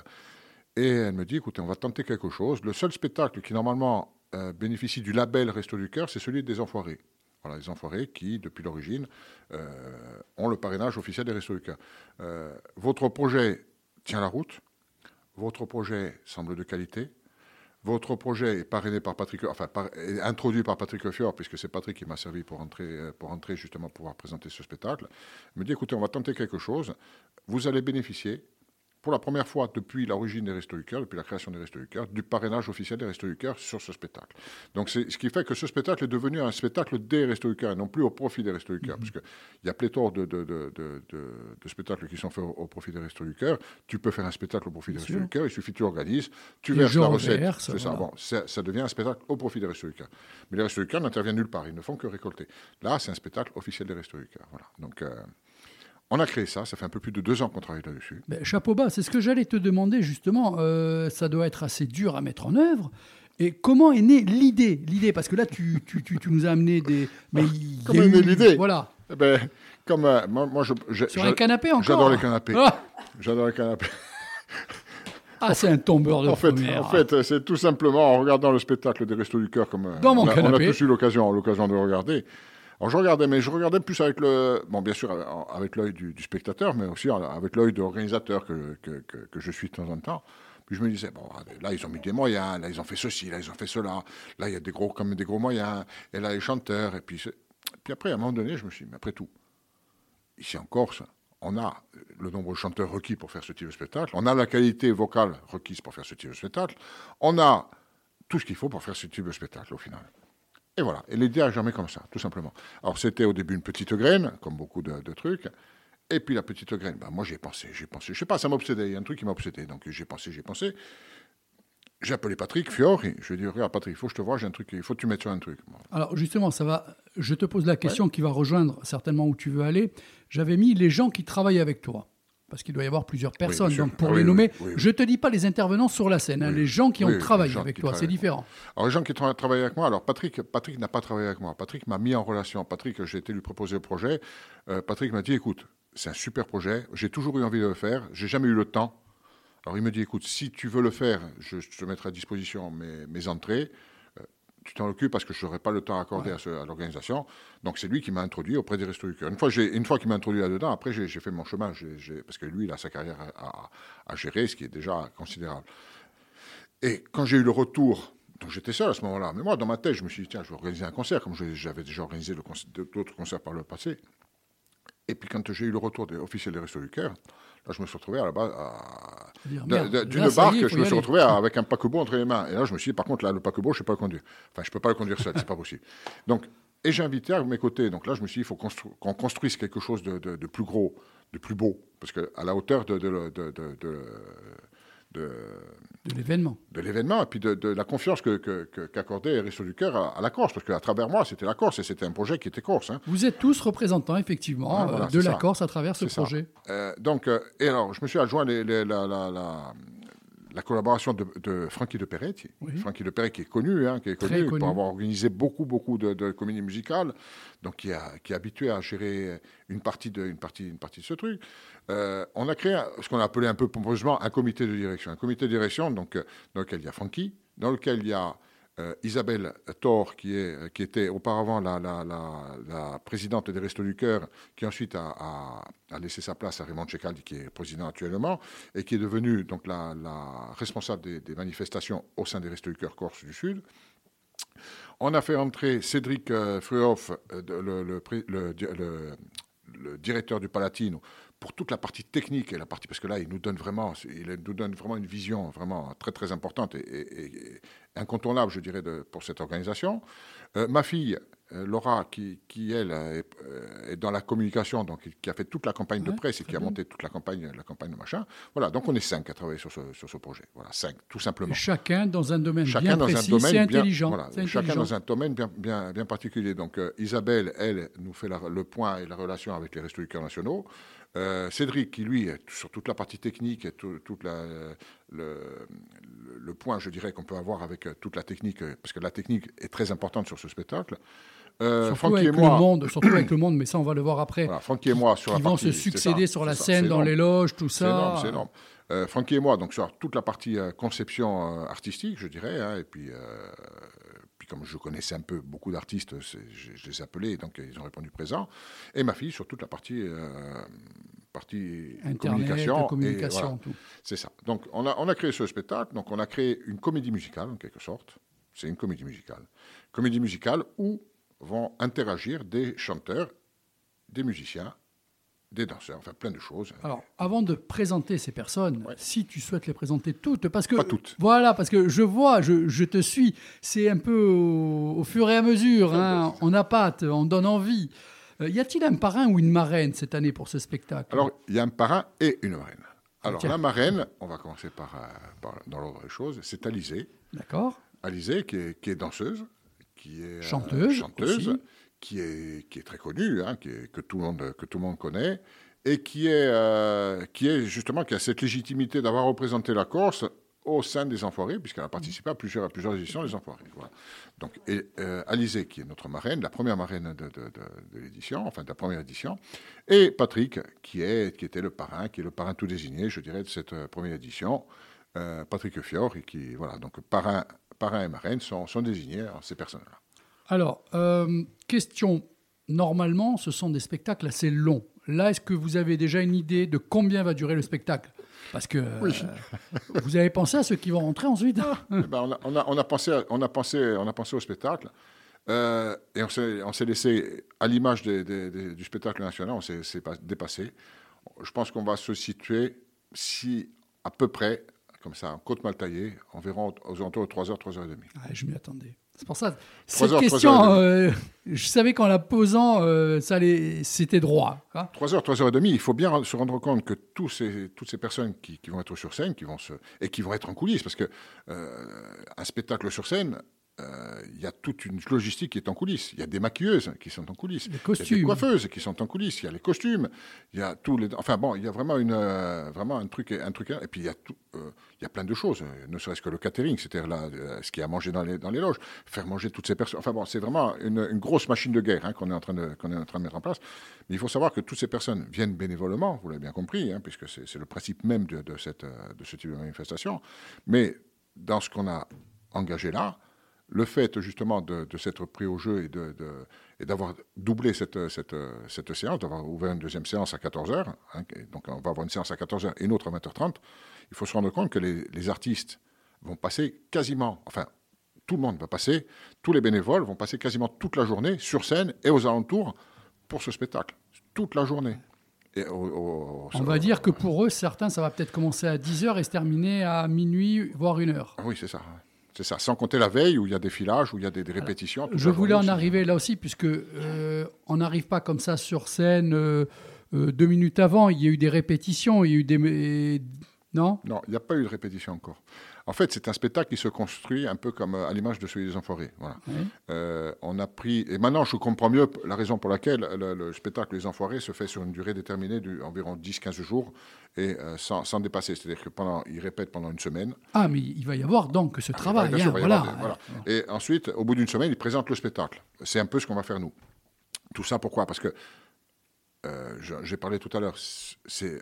Et elle me dit, écoutez, on va tenter quelque chose. Le seul spectacle qui normalement euh, bénéficie du label Resto du Cœur, c'est celui des Enfoirés. Voilà, les Enfoirés qui, depuis l'origine, ont le parrainage officiel des Restos du Cœur. Votre projet tient la route. Votre projet semble de qualité. Votre projet est parrainé par Patrick, enfin introduit par Patrick Fior, puisque c'est Patrick qui m'a servi pour entrer, pour entrer justement pouvoir présenter ce spectacle. Il me dit écoutez, on va tenter quelque chose. Vous allez bénéficier, pour la première fois depuis l'origine des Restos du Cœur, depuis la création des Restos du Cœur, du parrainage officiel des Restos du Cœur sur ce spectacle. Donc c'est ce qui fait que ce spectacle est devenu un spectacle des Restos du Cœur et non plus au profit des Restos du Cœur, parce qu'il y a pléthore de, de, de, de- de- de spectacles qui sont faits au, au profit des Restos du Cœur. Tu peux faire un spectacle au profit des Restos du Cœur, il suffit que tu organises, tu Et verses la recette. reverse, C'est ça. voilà. Bon, ça, ça devient un spectacle au profit des Restos du Cœur. Mais les Restos du Cœur n'interviennent nulle part, ils ne font que récolter. Là, c'est un spectacle officiel des Restos du Cœur. Voilà. Donc, euh, on a créé ça, ça fait un peu plus de deux ans qu'on travaille là-dessus. Ben, chapeau bas, c'est ce que j'allais te demander justement. Euh, ça doit être assez dur à mettre en œuvre. Et comment est née l'idée L'idée, parce que là, tu, tu, tu, tu nous as amené des. Mais il y a Comment est née l'idée? Voilà. Eh ben, comme euh, moi, moi, je, je- Sur un canapé encore? J'adore les canapés. Ah, J'adore les canapés. Ah, c'est un tombeur de En fait, première. en fait, c'est tout simplement en regardant le spectacle des Restos du Cœur, comme euh, Dans mon on, a, on a tous eu l'occasion, l'occasion de regarder. Alors je regardais, mais je regardais plus avec le, bon bien sûr avec l'œil du, spectateur, mais aussi avec l'œil de l'organisateur que, que, je suis de temps en temps. Puis je me disais bon, là ils ont mis des moyens, là ils ont fait ceci, là ils ont fait cela, là il y a des gros comme des gros moyens, et là les chanteurs, et puis puis après à un moment donné je me suis dit mais après tout, ici en Corse, on a le nombre de chanteurs requis pour faire ce type de spectacle, on a la qualité vocale requise pour faire ce type de spectacle, on a tout ce qu'il faut pour faire ce type de spectacle au final. Et voilà. Et l'idée a jamais comme ça, tout simplement. Alors, c'était au début une petite graine, comme beaucoup de, de trucs. Et puis la petite graine, ben, moi j'ai pensé, j'ai pensé, je sais pas, ça m'obsédait, il y a un truc qui m'a obsédé, donc j'ai pensé, j'ai pensé. J'ai appelé Patrick Fiori, je lui ai dit, regarde Patrick, il faut que je te vois, j'ai un truc, il faut que tu mettes sur un truc. Alors justement, ça va, je te pose la question qui va rejoindre certainement où tu veux aller. J'avais mis les gens qui travaillent avec toi parce qu'il doit y avoir plusieurs personnes. donc pour Ah les oui, nommer, oui, je te dis pas les intervenants sur la scène, hein, les gens qui ont travaillé avec toi, c'est différent. Alors les gens qui tra- travaillent avec moi, alors Patrick, Patrick n'a pas travaillé avec moi. Patrick m'a mis en relation. Patrick, j'ai été lui proposer le projet. Euh, Patrick m'a dit, écoute, c'est un super projet. J'ai toujours eu envie de le faire. J'ai jamais eu le temps. Alors il me dit, écoute, si tu veux le faire, je, je te mettrai à disposition mes, mes entrées. Tu t'en occupes parce que je n'aurai pas le temps accordé à, ce- à l'organisation. Donc c'est lui qui m'a introduit auprès des Restos du Cœur. Une fois, j'ai- une fois qu'il m'a introduit là-dedans, après j'ai j'ai fait mon chemin, j'ai- parce que lui, il a sa carrière à, à- à gérer, ce qui est déjà considérable. Et quand j'ai eu le retour, donc j'étais seul à ce moment-là, mais moi, dans ma tête, je me suis dit, tiens, je vais organiser un concert, comme je- j'avais déjà organisé le d'autres concerts par le passé. Et puis quand j'ai eu le retour des officiels des Restos du Cœur, là, je me suis retrouvé à la base à- d'une est, barque, je me suis retrouvé avec un paquebot entre les mains. Et là, je me suis dit, par contre, là, le paquebot, je ne sais pas le conduire. Enfin, je ne peux pas le conduire seul, c'est pas possible. Donc, et j'ai invité à mes côtés. Donc là, je me suis dit, il faut constru- qu'on construise quelque chose de, de- de plus gros, de plus beau, parce que à la hauteur de, de, de- l'événement. de l'événement et puis de, de la confiance que, que- que- qu'accordait Resto du Cœur à, à la Corse, parce qu'à travers moi, c'était la Corse et c'était un projet qui était corse. hein. Vous êtes tous représentants, effectivement, Ah, voilà, euh, de la ça. Corse à travers ce projet. Euh, donc, euh, et alors, je me suis adjoint les- les- la, la- la- la collaboration de, de Francky de Peretti. Oui. Francky de Peretti qui est connu, hein, qui est connu, connu. pour avoir organisé beaucoup, beaucoup de, de comédies musicales, donc qui, a, qui est habitué à gérer une partie de, une partie, une partie de ce truc. Euh, on a créé ce qu'on a appelé un peu pompeusement un comité de direction. Un comité de direction donc, euh, dans lequel il y a Francky, dans lequel il y a euh, Isabelle Thor, qui, est, qui était auparavant la, la- présidente des Restos du Cœur, qui ensuite a, laissé sa place à Raymond Tchekal, qui est président actuellement, et qui est devenue donc, la, responsable des, manifestations au sein des Restos du Cœur Corse du Sud. On a fait entrer Cédric euh, Fruhoff, euh, le, le le le- directeur du Palatino, pour toute la partie technique et la partie parce que là il nous donne vraiment il nous donne vraiment une vision vraiment très très importante et, et- et incontournable je dirais de, pour cette organisation Euh, ma fille euh, Laura qui, qui elle est, euh, est dans la communication donc qui a fait toute la campagne de presse et qui a bien. monté toute la campagne la campagne de machin voilà donc on est cinq à travailler sur ce, sur ce projet voilà cinq tout simplement Chacun dans un domaine chacun bien dans précis, un domaine c'est bien, intelligent. voilà, chacun intelligent. dans un domaine bien, bien, bien particulier. Donc euh, Isabelle, elle, nous fait la- le point et la relation avec les Restos du Cœur nationaux. Euh, Cédric, qui lui, est sur toute la partie technique et tout, toute la, le, point, je dirais, qu'on peut avoir avec euh, toute la technique, euh, parce que la technique est très importante sur ce spectacle. Euh, Surtout avec et moi, le monde, surtout avec le monde, mais ça on va le voir après. voilà, Francky et moi sur qui la vont partie, se c'est succéder ça, sur la c'est scène, c'est dans les loges, tout C'est ça. énorme, c'est énorme. Euh, Francky et moi, donc sur toute la partie euh, conception artistique, je dirais, hein, et puis, puis comme je connaissais un peu beaucoup d'artistes, je, je les ai appelés, donc euh, ils ont répondu présent. Et ma fille sur toute la partie, euh, partie Internet, communication. communication, voilà. C'est ça. Donc on a, on a créé ce spectacle, donc on a créé une comédie musicale en quelque sorte. C'est une comédie musicale. Comédie musicale où vont interagir des chanteurs, des musiciens, des danseurs, enfin plein de choses. Alors, avant de présenter ces personnes, Ouais. si tu souhaites les présenter toutes, parce que Pas toutes. voilà, parce que je vois, je, je te suis, c'est un peu au, au fur et à mesure, hein, on appâte, on donne envie. Euh, y a-t-il un parrain ou une marraine cette année pour ce spectacle? Alors, il y a un parrain et une marraine. Alors, Tiens. la marraine, on va commencer par, euh, par- dans l'ordre des choses, c'est Alizée. D'accord Alizée, qui est, qui est danseuse, qui est euh, Chanteuse chanteuse aussi. Qui, est, qui est très connue, hein, qui est- que, tout le monde, que tout le monde connaît, et qui est, euh, qui est justement, qui a cette légitimité d'avoir représenté la Corse au sein des Enfoirés, puisqu'elle a participé à plusieurs, à plusieurs éditions des Enfoirés. Voilà. Donc, et, euh, Alizée, qui est notre marraine, la première marraine de, de- de- de l'édition, enfin de la première édition, et Patrick, qui, est, qui était le parrain, qui est le parrain tout désigné, je dirais, de cette euh, première édition, euh, Patrick Fior, et qui, voilà, donc parrain, parrain et marraine sont, sont désignés à ces personnes-là. Alors, euh, question, normalement, ce sont des spectacles assez longs. Là, est-ce que vous avez déjà une idée de combien va durer le spectacle? Parce que euh, vous avez pensé à ceux qui vont rentrer ensuite Eh ben, on, a, on, a, on, a pensé, on, a pensé, on a pensé au spectacle. euh, et on s'est laissé, à l'image du spectacle national, on s'est s'est pas- dépassé. Je pense qu'on va se situer, si à peu près, comme ça, en côte mal taillée, environ aux alentours de 3h, 3h30. Ah, Je m'y attendais. C'est pour ça. Cette heures, question, euh, je savais qu'en la posant, euh, ça allait- c'était droit. hein. 3 heures, 3 heures et demie, il faut bien se rendre compte que tous ces, toutes ces personnes qui, qui vont être sur scène, qui vont se, et qui vont être en coulisses, parce que euh, un spectacle sur scène, euh, il y a toute une logistique qui est en coulisses. Il y a des maquilleuses qui sont en coulisses. Les Il y a des coiffeuses qui sont en coulisses. Il y a les costumes. Il y a tous les. Enfin bon, il y a vraiment une, euh, vraiment un truc, un truc. Et puis il y a tout. euh, il y a plein de choses. Ne serait-ce que le catering, c'est-à-dire là, ce qui a mangé dans les dans les loges, faire manger toutes ces personnes. Enfin bon, c'est vraiment une, une grosse machine de guerre hein, qu'on est en train de qu'on est en train de mettre en place. Mais il faut savoir que toutes ces personnes viennent bénévolement. Vous l'avez bien compris, hein, puisque c'est le principe même de, de cette de ce type de manifestation. Mais dans ce qu'on a engagé là, le fait justement de, de s'être pris au jeu et de, de- et d'avoir doublé cette, cette, cette séance, d'avoir ouvert une deuxième séance à 14h, donc on va avoir une séance à 14h et une autre à 20h30, il faut se rendre compte que les, les artistes vont passer quasiment, enfin tout le monde va passer, tous les bénévoles vont passer quasiment toute la journée sur scène et aux alentours pour ce spectacle, toute la journée. Et au- au- On va dire que pour eux, certains, ça va peut-être commencer à 10h et se terminer à minuit, voire 1h. Ah oui, c'est ça. C'est ça, sans compter la veille où il y a des filages, où il y a des, des répétitions. Je la voulais journée, en arriver là aussi, puisque euh, on n'arrive pas comme ça sur scène euh, euh, deux minutes avant. Il y a eu des répétitions, il y a eu des. Non? Non, il n'y a pas eu de répétition encore. En fait, c'est un spectacle qui se construit un peu comme euh, à l'image de celui des Enfoirés. Voilà. Euh, on a pris, et maintenant je comprends mieux la raison pour laquelle le, le spectacle Les Enfoirés se fait sur une durée déterminée d'environ 10-15 jours et euh, sans, sans dépasser. C'est-à-dire que pendant, il répète pendant une semaine. Ah, mais il va y avoir donc ce travail. Bien sûr, hein, des- voilà. Et ensuite, au bout d'une semaine, il présente le spectacle. C'est un peu ce qu'on va faire nous. Tout ça pourquoi? Parce que euh, j'ai parlé tout à l'heure,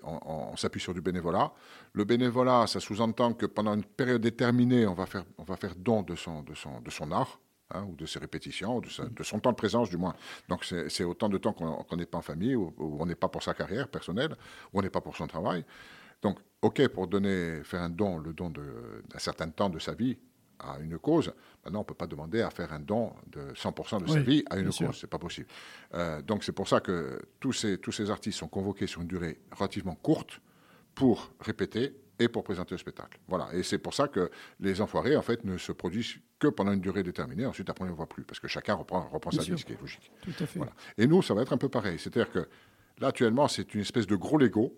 on, s'appuie sur du bénévolat. Le bénévolat, ça sous-entend que pendant une période déterminée, on va faire, on va faire don de son, de son, de son art. hein, ou de ses répétitions, ou de, son temps de présence du moins. Donc c'est autant de temps qu'on n'est pas en famille, ou, on n'est pas pour sa carrière personnelle, ou on n'est pas pour son travail. Donc, OK pour donner, faire un don, le don d'un certain temps de sa vie à une cause. Maintenant, on ne peut pas demander à faire un don de 100% de sa vie à une cause. C'est pas possible. Euh, donc, c'est pour ça que tous ces, tous ces artistes sont convoqués sur une durée relativement courte pour répéter et pour présenter le spectacle. Voilà. Et c'est pour ça que les enfoirés, en fait, ne se produisent que pendant une durée déterminée. Ensuite, après, on ne les voit plus. Parce que chacun reprend, reprend Bien sa vie, ce qui est logique. Tout à fait. Voilà. Et nous, ça va être un peu pareil. C'est-à-dire que là, actuellement, c'est une espèce de gros Lego,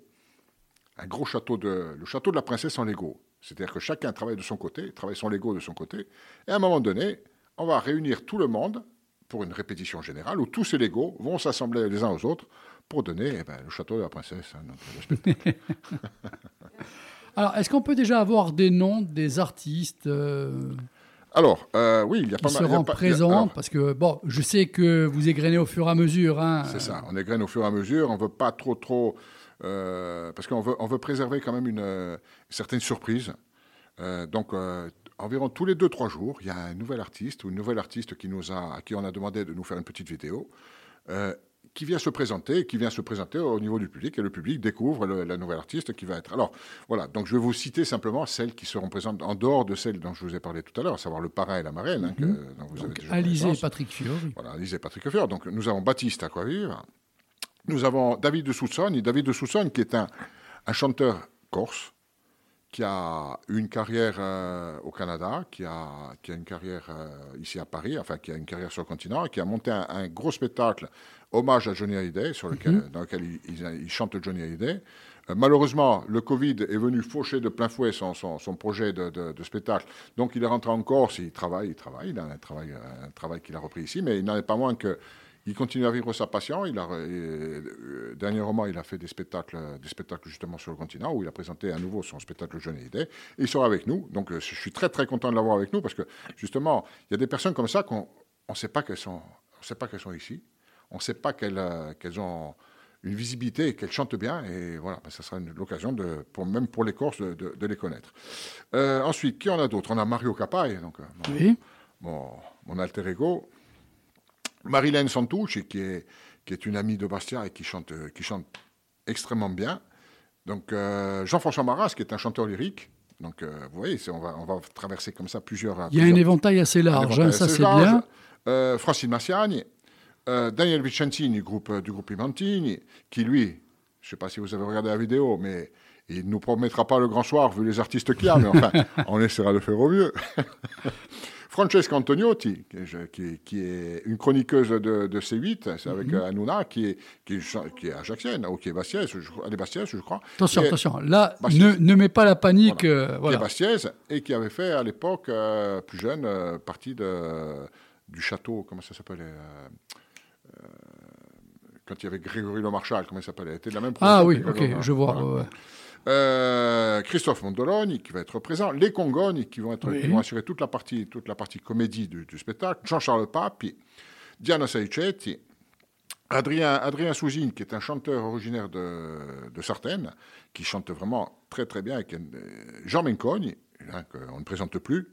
un gros château de, le château de la princesse en Lego. C'est-à-dire que chacun travaille de son côté, travaille son Lego de son côté. Et à un moment donné, on va réunir tout le monde pour une répétition générale où tous ces Legos vont s'assembler les uns aux autres pour donner eh ben, le château de la princesse. hein, spectacle. Alors, est-ce qu'on peut déjà avoir des noms des artistes euh, Alors, euh, oui, il y a pas mal. seront présents? Parce que, bon, je sais que vous égrenez au fur et à mesure. hein. C'est ça, on égrène au fur et à mesure, on veut pas trop trop... euh, parce qu'on veut, on veut préserver quand même une euh, certaine surprise. Euh, donc, environ tous les 2-3 jours, il y a un nouvel artiste ou une nouvelle artiste qui nous a, à qui on a demandé de nous faire une petite vidéo, euh, qui vient se présenter, qui vient se présenter au niveau du public, et le public découvre le- la nouvelle artiste qui va être. Alors, voilà, donc je vais vous citer simplement celles qui seront présentes en dehors de celles dont je vous ai parlé tout à l'heure, à savoir le parrain et la marraine, hein, que- dont vous avez Donc, déjà Alizé et. Patrick Fiori. Voilà, Alizé et Patrick Lefebvre. Donc, nous avons Baptiste à quoi vivre. Nous avons David de Sousson. Et David de Sousson, qui est un, un chanteur corse, qui a une carrière euh, au Canada, qui a, qui a une carrière euh, ici à Paris, enfin, qui a une carrière sur le continent, et qui a monté un, un gros spectacle hommage à Johnny Hallyday, sur lequel, dans lequel il, il- il chante Johnny Hallyday. Euh, malheureusement, le Covid est venu faucher de plein fouet son, son, son projet de, de- de spectacle. Donc, il est rentré en Corse, il travaille, il travaille, il a un travail, un travail qu'il a repris ici, mais il n'en est pas moins que il continue à vivre sa passion. Il a, euh, dernièrement, il a fait des spectacles, des spectacles justement sur le continent où il a présenté à nouveau son spectacle Hallyday. Et il sera avec nous. Donc, euh, je suis très très content de l'avoir avec nous parce que justement, il y a des personnes comme ça qu'on ne sait pas qu'elles sont, on sait pas qu'elles sont ici. On ne sait pas qu'elles, euh, qu'elles ont une visibilité et qu'elles chantent bien. Et voilà, ben, ça sera l'occasion de, pour, même pour les Corses, de, de- de les connaître. Euh, ensuite, qui en a d'autres? On a Mario Capaille, donc euh, mon- Oui. mon, mon alter ego. Marilène Santouche, qui est, qui est une amie de Bastia et qui chante, qui chante extrêmement bien. Donc euh, Jean-François Maras, qui est un chanteur lyrique. Donc euh, vous voyez, on va, on va traverser comme ça plusieurs. Il y a un éventail assez large, hein, ça c'est bien. Euh, Francine Massiagne, euh, Daniel Vicentini du groupe, du groupe Imantini, qui lui, je ne sais pas si vous avez regardé la vidéo, mais il ne nous promettra pas le grand soir vu les artistes qu'il y a, mais enfin, on essaiera de faire au mieux. Francesca Antoniotti, qui est, qui- qui est une chroniqueuse de, de C8, c'est avec Hanouna, qui est, qui est, qui est ajaxienne, ou qui est bastiaise, je, crois- elle est bastiaise, je crois. Attention, attention. Là, ne, ne mets pas la panique. euh, qui est voilà. bastiaise, et qui avait fait à l'époque, euh, plus jeune, euh, partie de, du château, comment ça s'appelait Quand il y avait Grégory Le Marchal, comment il s'appelait Elle était de la même Ah oui, ok, je vois. Ouais. Euh, Christophe Mondoloni qui va être présent, les Congognes qui vont, être, Oui. qui vont assurer toute la partie, toute la partie comédie du, du spectacle, Jean-Charles Papi, Diana Saicetti, Adrien, Adrien Souzine qui est un chanteur originaire de, de Sartène, qui chante vraiment très très bien, avec euh, Jean Mencogni, hein, qu'on ne présente plus.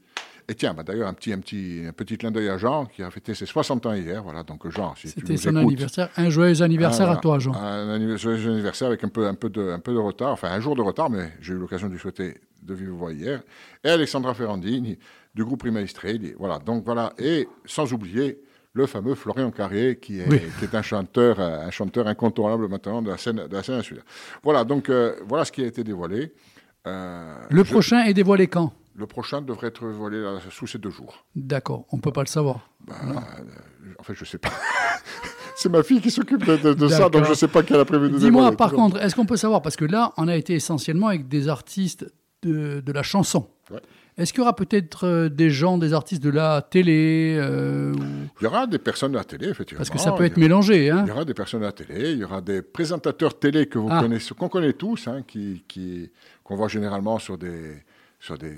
Et tiens, bah, d'ailleurs, un petit, un, petit, un petit clin d'œil à Jean, qui a fêté ses 60 ans hier. Voilà, donc Jean, si C'était son écoutes, anniversaire. Un joyeux anniversaire ah, à toi, Jean. Un anniversaire, joyeux anniversaire avec un peu, un, peu de, un peu de retard, enfin un jour de retard, mais j'ai eu l'occasion de lui souhaiter de vive voix hier. Et Alexandra Ferrandini du groupe Prima Estrelli. Voilà, donc voilà. Et sans oublier le fameux Florian Carré, qui est, Oui. qui est un, chanteur, un chanteur incontournable maintenant de la scène, de la scène insulaire. Voilà, donc euh, voilà ce qui a été dévoilé. Euh, Le je- prochain est dévoilé quand? Le prochain devrait être dévoilé là, sous ces deux jours. D'accord, on peut pas le savoir. Bah, euh, en fait, je sais pas. C'est ma fille qui s'occupe de, de- de ça, donc je sais pas qu'elle a prévu de Dis-moi, par contre, est-ce qu'on peut savoir Parce que là, on a été essentiellement avec des artistes de, de la chanson. Ouais. Est-ce qu'il y aura peut-être euh, des gens, des artistes de la télé euh, Il y aura des personnes à la télé, effectivement. Parce que ça peut être mélangé. Hein Il y aura des personnes à la télé, il y aura des présentateurs télé que vous Ah. connaissez, qu'on connaît tous, hein, qui, qui, qu'on voit généralement sur des, sur des,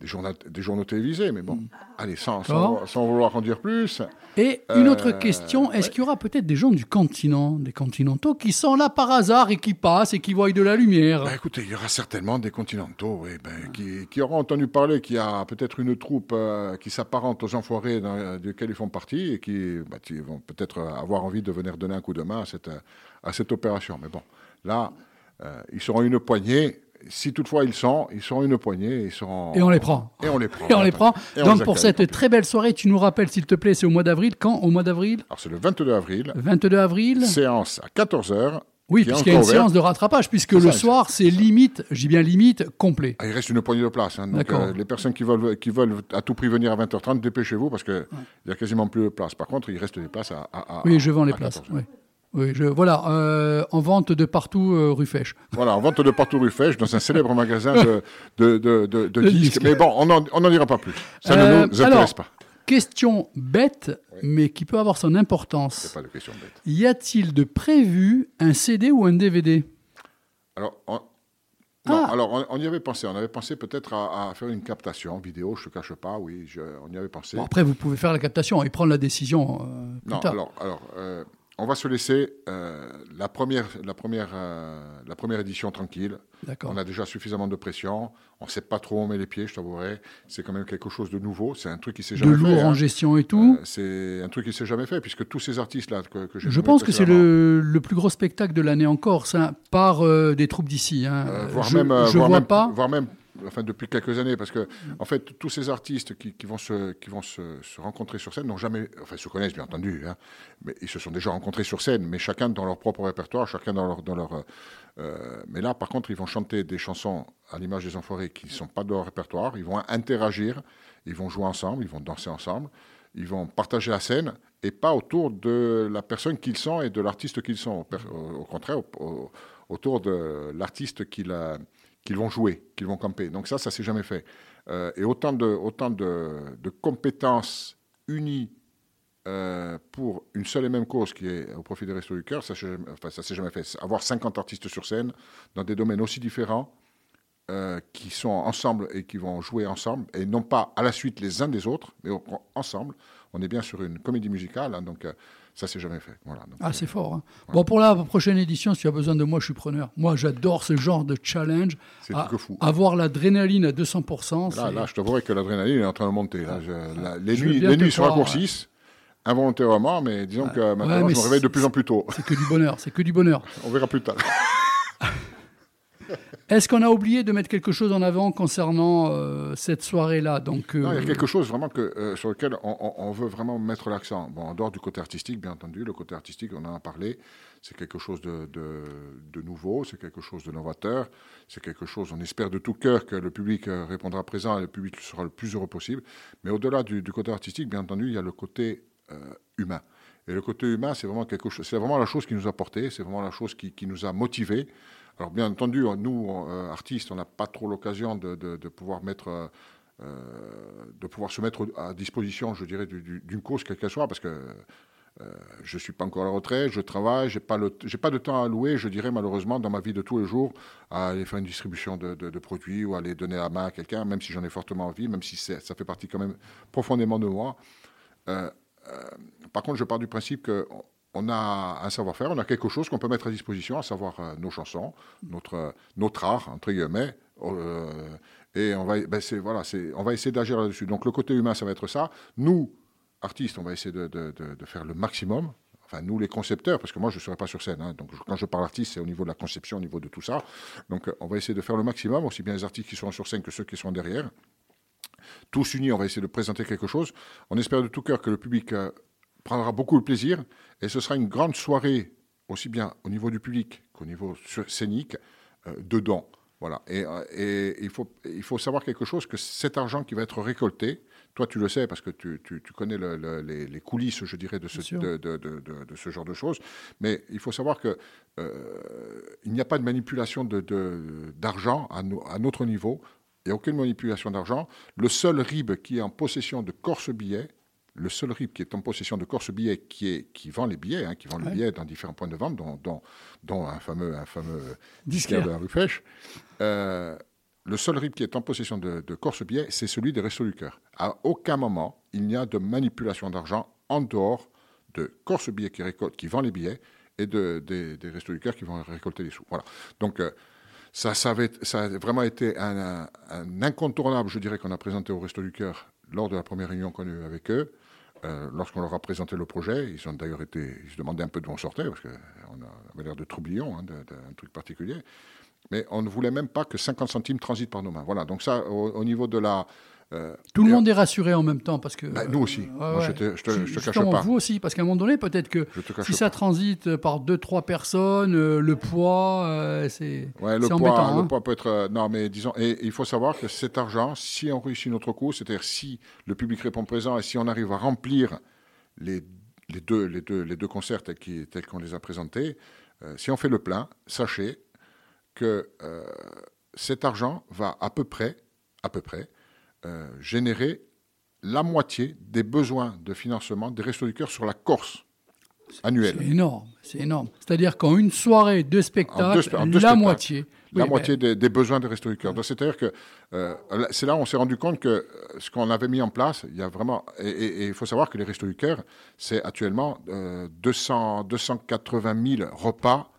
des, journaux, des journaux télévisés. Mais bon, allez, sans, sans, vouloir en dire plus. Et une autre Euh, question, est-ce ouais. qu'il y aura peut-être des gens du continent, des continentaux, qui sont là par hasard et qui passent et qui voient de la lumière? Bah, écoutez, il y aura certainement des continentaux oui, ben, qui, qui auront entendu parler qu'il y a peut-être une troupe euh, qui s'apparente aux enfoirés dans, desquels ils font partie et qui, bah, qui vont peut-être avoir envie de venir donner un coup de main à cette, à cette opération. Mais bon, là, euh, ils seront une poignée. Si toutefois ils sont, ils seront une poignée. Ils seront... Et on les prend. Et on les prend. Et on les prend. Et on Donc les pour cette très belle soirée, tu nous rappelles, s'il te plaît, c'est au mois d'avril. Quand Au mois d'avril? Alors c'est le 22 avril, 22 avril séance à 14h. Oui, puisqu'il y a une séance de rattrapage, puisque le ça, soir, c'est limite, j'ai bien limite, complet. Ah, il reste une poignée de places. hein. Donc, euh, les personnes qui veulent, qui veulent à tout prix venir à 20h30, dépêchez-vous parce qu'il n'y a quasiment plus de place. Par contre, il reste des places à. à- à- Oui, je vends les places. 14h. Oui. Je, voilà, euh, en vente de partout, euh, rue Fèche. Voilà, en vente de partout rue Fèche, dans un célèbre magasin de, de, de, de- de De disques. disques. Mais bon, on n'en dira pas plus. Ça Euh, ne nous intéresse alors, pas. Question bête, mais qui peut avoir son importance. C'est pas de question bête. Y a-t-il de prévu un CD ou un DVD Alors, on, non, Ah. alors on, on y avait pensé. On avait pensé peut-être à, à faire une captation vidéo, je ne te cache pas, oui, je- on y avait pensé. Bon, Après, vous pouvez faire la captation et prendre la décision euh, plus Non, tard. alors, alors euh, on va se laisser euh, la, première, la, première, euh, la première édition tranquille. On a déjà suffisamment de pression. On ne sait pas trop où on met les pieds, je t'avouerai. C'est quand même quelque chose de nouveau. C'est un truc qui s'est De jamais lourd fait. en hein. gestion et tout. Euh, c'est un truc qui s'est jamais fait, puisque tous ces artistes-là que, que Je pense que c'est le, le plus gros spectacle de l'année en Corse, hein, par des troupes d'ici. hein. voire je même, je voire vois même- pas. voire même, enfin depuis quelques années, parce que en fait tous ces artistes qui, qui vont se, qui vont se, rencontrer sur scène n'ont jamais, enfin se connaissent bien entendu, hein, mais ils se sont déjà rencontrés sur scène, mais chacun dans leur propre répertoire, chacun dans leur, dans leur. euh, mais là, par contre, ils vont chanter des chansons à l'image des Enfoirés qui ne sont pas de leur répertoire. Ils vont interagir, ils vont jouer ensemble, ils vont danser ensemble, ils vont partager la scène et pas autour de la personne qu'ils sont et de l'artiste qu'ils sont. Au, contraire, au- au- autour de l'artiste qu'ils euh, qu'ils vont jouer, qu'ils vont camper. Donc ça, ça s'est jamais fait. Euh, et autant de, autant de, de compétences unies euh, pour une seule et même cause qui est au profit des Restos du Cœur, ça ça s'est jamais fait. Avoir 50 artistes sur scène dans des domaines aussi différents euh, qui sont ensemble et qui vont jouer ensemble et non pas à la suite les uns des autres, mais ensemble. On est bien sur une comédie musicale, hein, donc ça s'est jamais fait. Voilà, donc, Ah, c'est fort. hein. Bon, pour la prochaine édition, si tu as besoin de moi, je suis preneur. Moi, j'adore ce genre de challenge. C'est que fou. Avoir l'adrénaline à 200%. Là, c'est- là, je t'avouerai que l'adrénaline est en train de monter. Là, je- là, les nuits, les te nuits se raccourcissent, involontairement, mais disons que maintenant, Ouais, je me réveille de c'est- plus en plus tôt. C'est que du bonheur. C'est que du bonheur. On verra plus tard. Est-ce qu'on a oublié de mettre quelque chose en avant concernant euh, cette soirée-là Donc, Non, il y a euh, quelque chose vraiment que, euh, sur lequel on, veut vraiment mettre l'accent. Bon, en dehors du côté artistique, bien entendu, le côté artistique, on en a parlé, c'est quelque chose de, nouveau, c'est quelque chose de novateur, c'est quelque chose, on espère de tout cœur que le public euh, répondra présent et le public sera le plus heureux possible. Mais au-delà du, côté artistique, bien entendu, il y a le côté euh, humain. Et le côté humain, c'est vraiment quelque chose, c'est vraiment la chose qui nous a porté, c'est vraiment la chose qui, qui nous a motivés. Alors bien entendu, nous, euh, artistes, on n'a pas trop l'occasion euh, euh, de pouvoir se mettre à disposition, je dirais, du- du- d'une cause quelle qu'elle soit, parce que euh, je suis pas encore à la retraite, je travaille, le, j'ai pas de temps à allouer, je dirais malheureusement dans ma vie de tous les jours, à aller faire une distribution de, produits ou à aller donner la main à quelqu'un, même si j'en ai fortement envie, même si ça fait partie quand même profondément de moi. Euh, euh, par contre, je pars du principe que on a un savoir-faire, on a quelque chose qu'on peut mettre à disposition, à savoir euh, nos chansons, notre, euh, notre art, entre guillemets. euh, et on va, ben voilà, on va essayer d'agir là-dessus. Donc le côté humain, ça va être ça. Nous, artistes, on va essayer de, faire le maximum. Enfin, nous, les concepteurs, parce que moi, je ne serai pas sur scène. hein. donc, quand je parle artiste, c'est au niveau de la conception, au niveau de tout ça. Donc, on va essayer de faire le maximum, aussi bien les artistes qui seront sur scène que ceux qui seront derrière. Tous unis, on va essayer de présenter quelque chose. On espère de tout cœur que le public prendra beaucoup de plaisir. Et ce sera une grande soirée, aussi bien au niveau du public qu'au niveau scénique, euh, dedans. Voilà. Et, euh, et il, faut, il faut savoir quelque chose, que cet argent qui va être récolté, toi tu le sais parce que tu, tu- tu connais le- le- les, les coulisses, je dirais, de ce, de, de- ce genre de choses, mais il faut savoir que euh, n'y a pas de manipulation d'argent à, no- à notre niveau. Il n'y a aucune manipulation d'argent. Le seul RIB qui est en possession de Corse Billets, le seul RIB qui est en possession de Corse Billets, qui, est, qui vend les billets, hein, qui vend les Ouais. billets dans différents points de vente, dont, dont- dont un fameux, un fameux Disquaire. de la rue Fraîche, euh, le seul RIB qui est en possession de, de Corse Billets, c'est celui des Restos du Cœur. À aucun moment, il n'y a de manipulation d'argent en dehors de Corse Billets qui, récolte, qui vend les billets et de, des, des Restos du Cœur qui vont récolter les sous. Voilà. Donc, euh, ça, ça, avait- ça a vraiment été un, un- un incontournable, je dirais, qu'on a présenté au Resto du Cœur lors de la première réunion qu'on a eue avec eux. Euh, Lorsqu'on leur a présenté le projet, ils ont d'ailleurs été, ils se demandaient un peu d'où on sortait, parce qu'on avait l'air de troublions, hein, d'un truc particulier. Mais on ne voulait même pas que 50 centimes transitent par nos mains. Voilà, donc ça, au niveau de la... euh, Tout le monde est rassuré en même temps parce que. Bah, nous aussi. euh, Moi, je te- je te- je te cache pas. Vous aussi, parce qu'à un moment donné, peut-être que si ça pas. transite par deux, trois personnes, euh, le poids, c'est Ouais, le poids, embêtant. le hein. poids peut être. non, mais disons, et il faut savoir que cet argent, si on réussit notre coup, c'est-à-dire si le public répond présent et si on arrive à remplir les, les, deux, les, deux, les deux concerts tels qui- tels qu'on les a présentés, si on fait le plein, sachez que cet argent va à peu près, à peu près, euh, générer la moitié des besoins de financement des Restos du Cœur sur la Corse annuelle. C'est énorme, c'est énorme. C'est-à-dire qu'en une soirée de spectacle, En deux spe- en deux la spectacles. moitié. la Oui, moitié des, des besoins des Restos du Cœur. C'est-à-dire que euh, c'est là où on s'est rendu compte que euh, ce qu'on avait mis en place, il y a vraiment. Et- il faut savoir que les Restos du Cœur, c'est actuellement euh, 200, 280 000 repas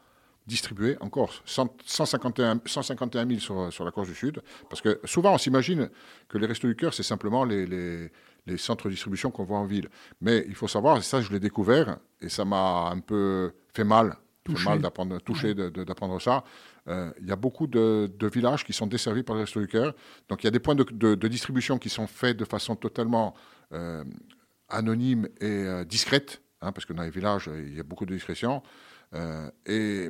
distribués en Corse. 100 151, 151 000 sur, sur la Corse du Sud. Parce que souvent, on s'imagine que les Restos du Cœur, c'est simplement les, les, les centres de distribution qu'on voit en ville. Mais il faut savoir, et ça, je l'ai découvert, et ça m'a un peu fait mal. fait mal d'apprendre, touché d'apprendre ça. Euh, il y a beaucoup de, de villages qui sont desservis par les Restos du Cœur. Donc il y a des points de, de- de distribution qui sont faits de façon totalement euh, anonyme et euh, discrète, hein, parce que dans les villages, il y a beaucoup de discrétion. Euh,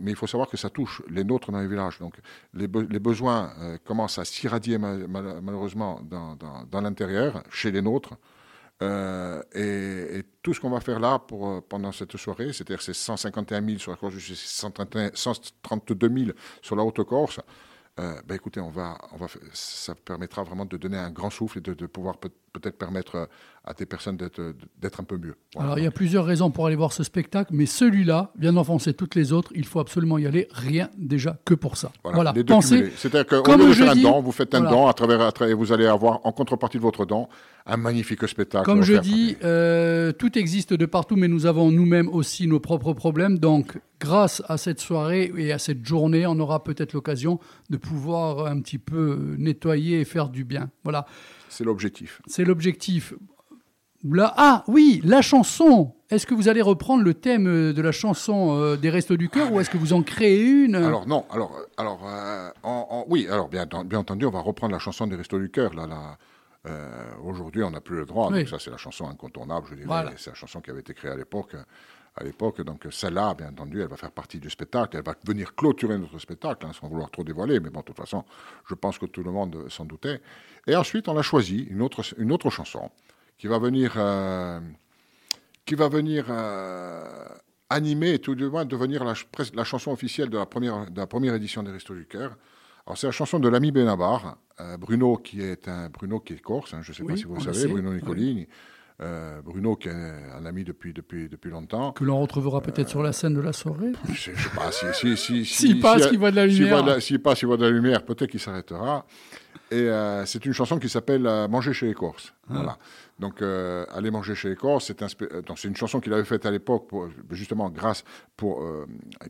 mais il faut savoir que ça touche les nôtres dans les villages. Donc les, be- les besoins euh, commencent à s'irradier mal- mal- malheureusement dans, l'intérieur, chez les nôtres. Euh, et, tout ce qu'on va faire là pour, pendant cette soirée, c'est-à-dire ces 151 000 sur la Corse, c'est 131 132 000 sur la Haute-Corse, ben écoutez, on va, ça permettra vraiment de donner un grand souffle et de, de pouvoir peut- peut-être permettre euh, à des personnes d'être d'être un peu mieux. Voilà. Alors, il y a plusieurs raisons pour aller voir ce spectacle, mais celui-là vient d'enfoncer toutes les autres. Il faut absolument y aller, rien déjà que pour ça. Voilà, Voilà, les deux pensez. C'est-à-dire qu'au lieu de faire un dis- don, vous faites un voilà. don à travers, à travers- vous allez avoir en contrepartie de votre don un magnifique spectacle. Comme je dis, euh, tout existe de partout, mais nous avons nous-mêmes aussi nos propres problèmes. Donc, grâce à cette soirée et à cette journée, on aura peut-être l'occasion de pouvoir un petit peu nettoyer et faire du bien. Voilà, c'est l'objectif. c'est l'objectif. Ah oui, la chanson. Est-ce que vous allez reprendre le thème euh, de la chanson euh, des Restos du Cœur ou est-ce que vous en créez une Alors non, alors, alors euh, en- en- oui, alors bien, bien entendu, on va reprendre la chanson des Restos du Cœur. Là, là. Euh, Aujourd'hui, on n'a plus le droit, Oui. donc ça c'est la chanson incontournable, je dirais. Voilà. C'est la chanson qui avait été créée à l'époque. À l'époque, donc celle-là, bien entendu, elle va faire partie du spectacle. Elle va venir clôturer notre spectacle, hein, sans vouloir trop dévoiler. Mais bon, de toute façon, je pense que tout le monde s'en doutait. Et ensuite, on a choisi une autre, une autre chanson qui va venir, euh, qui va venir euh, animer, tout du moins devenir la, chanson officielle de la première, de la première édition des Restos du Cœur. Alors c'est la chanson de l'ami Benabar, euh, Bruno qui est un Bruno qui est corse, hein, je ne sais pas si vous le savez, Bruno oui. Euh, Bruno qui est un ami depuis, depuis, depuis longtemps. Que l'on retrouvera peut-être sur la scène de la soirée. Je ne sais pas si... si, si, S'il passe, si- qu'il voit de la s'il lumière. S'il passe, il voit de la lumière, peut-être qu'il s'arrêtera. Et euh, c'est une chanson qui s'appelle euh, Manger chez les Corses. Ah. Voilà. Donc, Aller manger chez les Corses, c'est une chanson qu'il avait faite à l'époque, justement grâce pour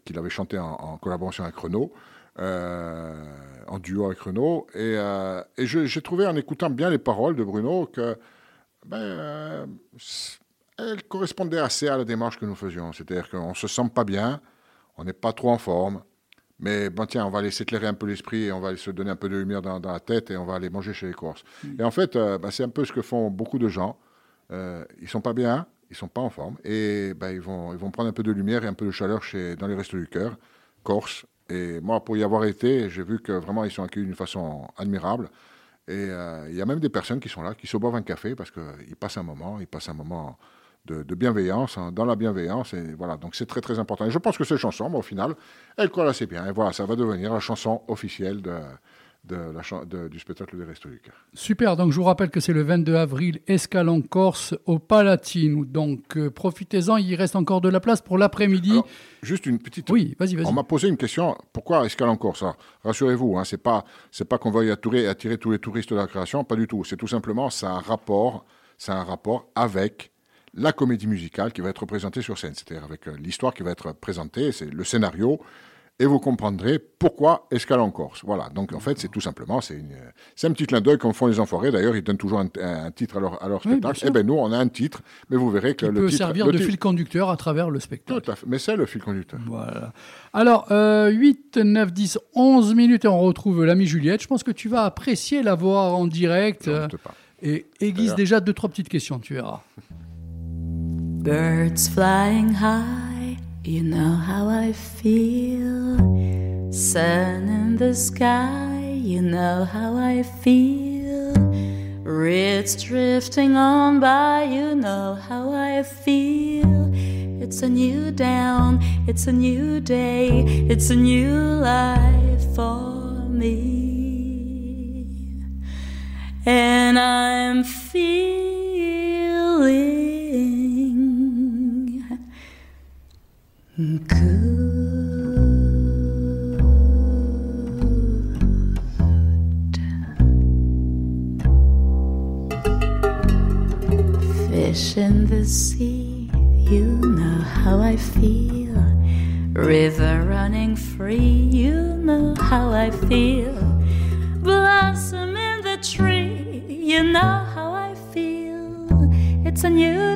qu'il avait chanté en, en collaboration avec Renaud, en duo avec Renaud. Et, et j'ai trouvé en écoutant bien les paroles de Bruno que ben, euh, elle correspondait assez à la démarche que nous faisions. C'est-à-dire qu'on ne se sent pas bien, on n'est pas trop en forme, mais bon, tiens, on va aller s'éclairer un peu l'esprit et on va aller se donner un peu de lumière dans, dans la tête et on va aller manger chez les Corses. Et en fait, euh, ben, c'est un peu ce que font beaucoup de gens. Euh, ils sont pas bien, ils sont pas en forme et ben, ils, vont, ils vont prendre un peu de lumière et un peu de chaleur chez, dans les restos du cœur, Corse. Et moi, pour y avoir été, j'ai vu que vraiment ils sont accueillis d'une façon admirable. Et euh, il y a même des personnes qui sont là, qui se boivent un café parce qu'ils passent un moment, ils passent un moment de, bienveillance, hein, dans la bienveillance. Et voilà, donc c'est très très important. Et je pense que cette chanson, moi, au final, elle colle assez bien. Et voilà, ça va devenir la chanson officielle de, de la chan- de- du spectacle des Restos du Cœur. Super, donc je vous rappelle que c'est le 22 avril, Escale en Corse, au Palatine. Donc euh, profitez-en, il reste encore de la place pour l'après-midi. Juste une petite. Oui, vas-y, vas-y. On m'a posé une question. Pourquoi Escale en Corse Alors, Rassurez-vous, hein, c'est pas c'est pas qu'on va y attirer, attirer tous les touristes de la création, pas du tout. C'est tout simplement ça a un rapport, ça a un rapport avec la comédie musicale qui va être représentée sur scène, c'est-à-dire avec euh, l'histoire qui va être présentée, c'est le scénario. Et vous comprendrez pourquoi Escale en Corse. Voilà. Donc, en fait, c'est tout simplement, c'est une- c'est un petit clin d'œil comme font les enfoirés. D'ailleurs, ils donnent toujours un, un titre à leur, à leur Oui, bien spectacle. Eh bien, nous, on a un titre, mais vous verrez que qui le peut titre. servir le de titre- fil conducteur à travers le spectacle. Tout à fait. Mais c'est le fil conducteur. Voilà. Alors, euh, 8, 9, 10, 11 minutes et on retrouve l'ami Juliette. Je pense que tu vas apprécier la voir en direct. J'en euh, pas. et aiguise déjà deux, trois petites questions, tu verras. Birds flying high, you know how I feel. Sun in the sky, you know how I feel. Reeds drifting on by, you know how I feel. It's a new down, it's a new day, it's a new life for me. And I'm feeling Fish in the sea, you know how I feel. River running free, you know how I feel. Blossom in the tree, you know how I feel. It's a new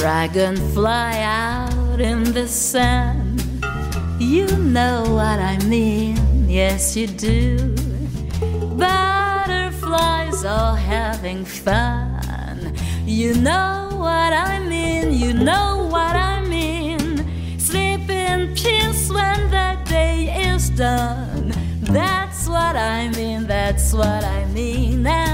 Dragonfly out in the sun. You know what I mean, yes, you do. Butterflies all having fun. You know what I mean, you know what I mean. Sleep in peace when the day is done. That's what I mean, that's what I mean. And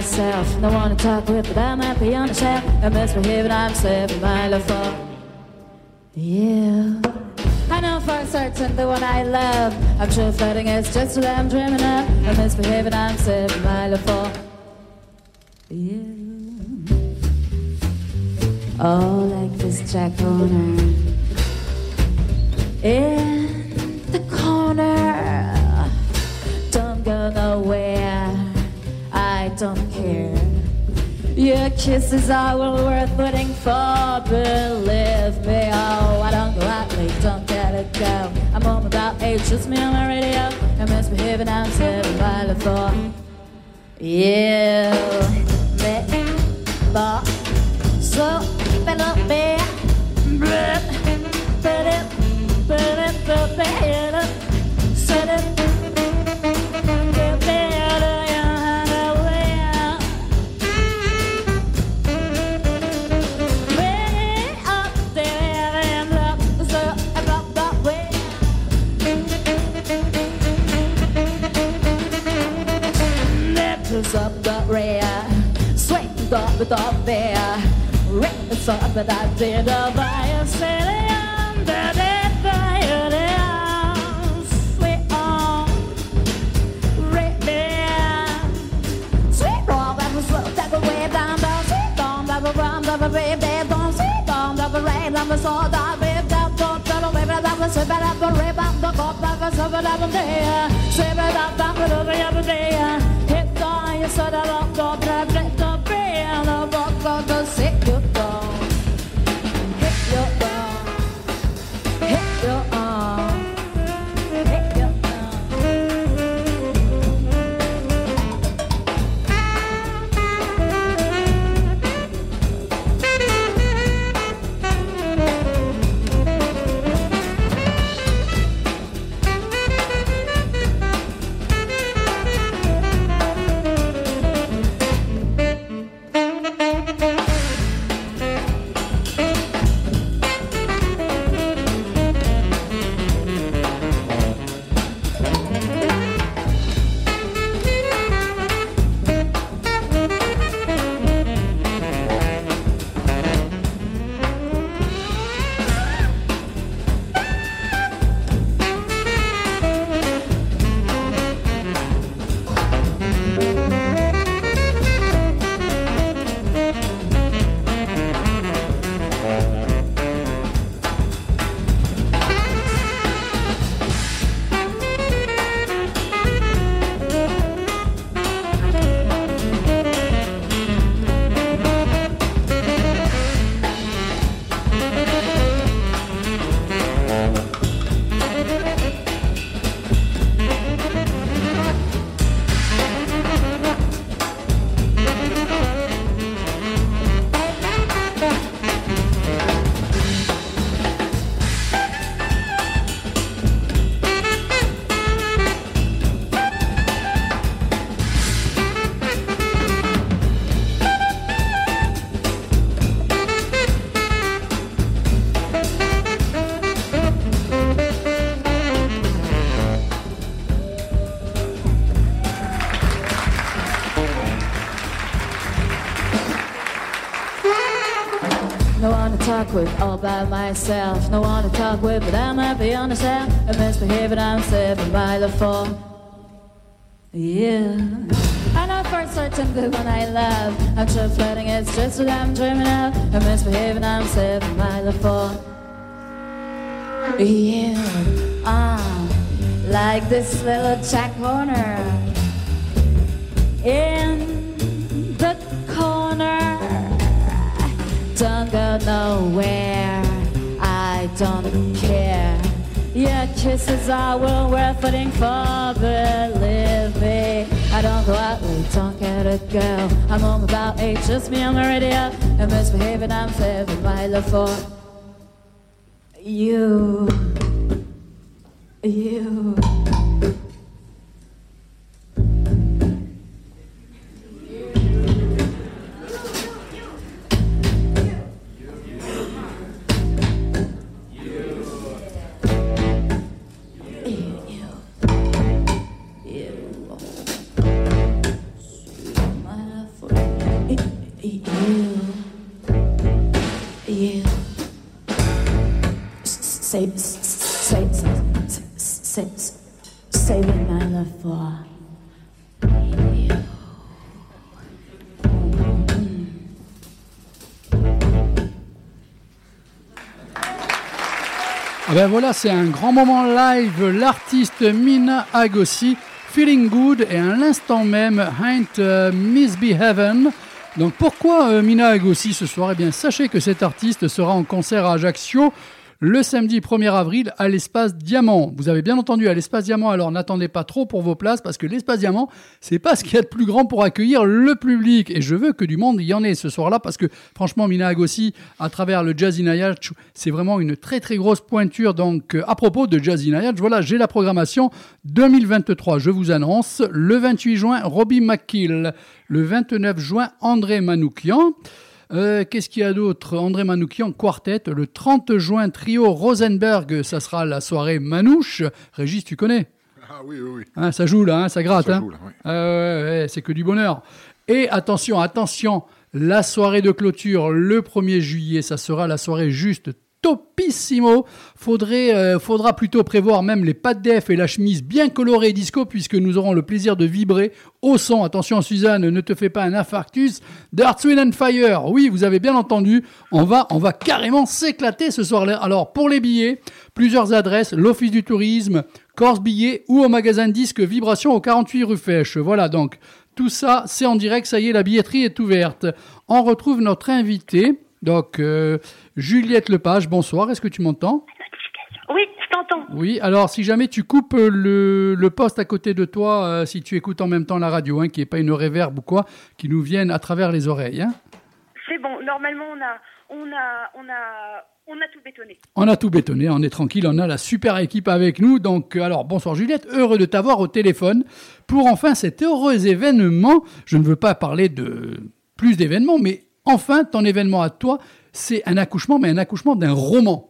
myself. No one to talk with, but I'm happy on the shelf. I'm misbehaving, I'm saving my love for you. I know for certain the one I love. I'm sure flirting is just what I'm dreaming of. I'm misbehaving, I'm saving my love for I will talk with, all by myself. No one to talk with, but I'm happy on the shelf. I misbehave and I'm saving by the fall. Yeah. I know for certain good when I love. I'm just flirting, it's just what I'm dreaming of. I misbehave and I'm saving by the fall. Yeah. Ah, like this little Jack Horner Kisses are well worth fighting for. Believe me. I don't go out late, don't get a girl. I'm home about eight, just me on the radio. And misbehaving, I'm saving my love for ben voilà, c'est un grand moment live. L'artiste Mina Agosi, Feeling Good, et à l'instant même, Ain't euh, Misbehaven. Donc pourquoi euh, Mina Agosi ce soir? Eh bien, sachez que cet artiste sera en concert à Ajaccio le samedi 1er avril à l'espace Diamant. Vous avez bien entendu à l'espace Diamant, alors n'attendez pas trop pour vos places parce que l'espace Diamant, c'est pas ce qu'il y a de plus grand pour accueillir le public. Et je veux que du monde y en ait ce soir-là parce que franchement, Mina Agossi, à travers le Jazz in Hayat, c'est vraiment une très très grosse pointure. Donc euh, à propos de Jazz in Hayat, voilà, j'ai la programmation 2023. Je vous annonce le 28 juin, Robbie McKill. Le 29 juin, André Manoukian. Euh, Qu'est-ce qu'il y a d'autre? André Manoukian, quartet. Le 30 juin, trio Rosenberg. Ça sera la soirée Manouche. Régis, tu connais? Ah oui, oui, oui. Hein, Ça joue là, hein, ça gratte. Ça hein. joue, là, oui. Ouais, c'est que du bonheur. Et attention, attention, la soirée de clôture le 1er juillet, ça sera la soirée juste topissimo. Euh, faudra plutôt prévoir même les pattes def et la chemise bien colorée disco puisque nous aurons le plaisir de vibrer au son. Attention Suzanne, ne te fais pas un infarctus. Dark Wind and Fire. Oui, vous avez bien entendu. On va, carrément s'éclater ce soir-là. Alors pour les billets, plusieurs adresses, l'Office du tourisme, Corse Billets ou au magasin de disques Vibration au 48 rue Fèche. Voilà donc. Tout ça, c'est en direct, ça y est, la billetterie est ouverte. On retrouve notre invité, donc euh, Juliette Lepage, bonsoir, est-ce que tu m'entends? Oui, je t'entends. Oui, alors si jamais tu coupes le, le poste à côté de toi, euh, si tu écoutes en même temps la radio, hein, qui n'est pas une réverb ou quoi, qui nous vienne à travers les oreilles. Hein. C'est bon, normalement on a, on a, on a, on a tout bétonné. On a tout bétonné, on est tranquille, on a la super équipe avec nous. Donc, euh, alors, bonsoir Juliette, heureux de t'avoir au téléphone pour enfin cet heureux événement. Je ne veux pas parler de plus d'événements, mais enfin, ton événement à toi, c'est un accouchement, mais un accouchement d'un roman.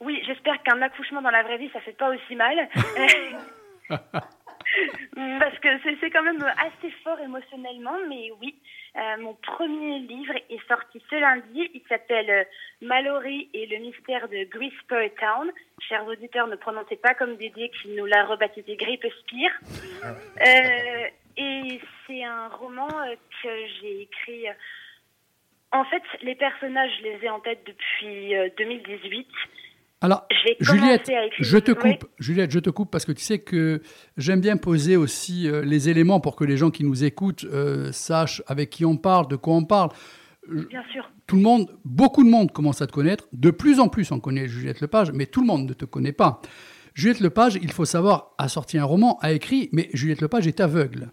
Oui, j'espère qu'un accouchement dans la vraie vie, ça fait pas aussi mal. Parce que c'est quand même assez fort émotionnellement, mais oui. Euh, mon premier livre est sorti ce lundi. Il s'appelle euh, Mallory et le mystère de Greasper Town. Chers auditeurs, ne prononcez pas comme Dédé qui nous l'a rebaptisé Grippe Spire. Euh, et c'est un roman que j'ai écrit. Euh, En fait, les personnages, je les ai en tête depuis euh, 2018. Alors, J'ai commencé Juliette, je te Oui. coupe. Juliette, je te coupe parce que tu sais que j'aime bien poser aussi euh, les éléments pour que les gens qui nous écoutent euh, sachent avec qui on parle, de quoi on parle. Bien sûr. Tout le monde, beaucoup de monde commence à te connaître. De plus en plus, on connaît Juliette Lepage, mais tout le monde ne te connaît pas. Juliette Lepage, il faut savoir, a sorti un roman, a écrit, mais Juliette Lepage est aveugle.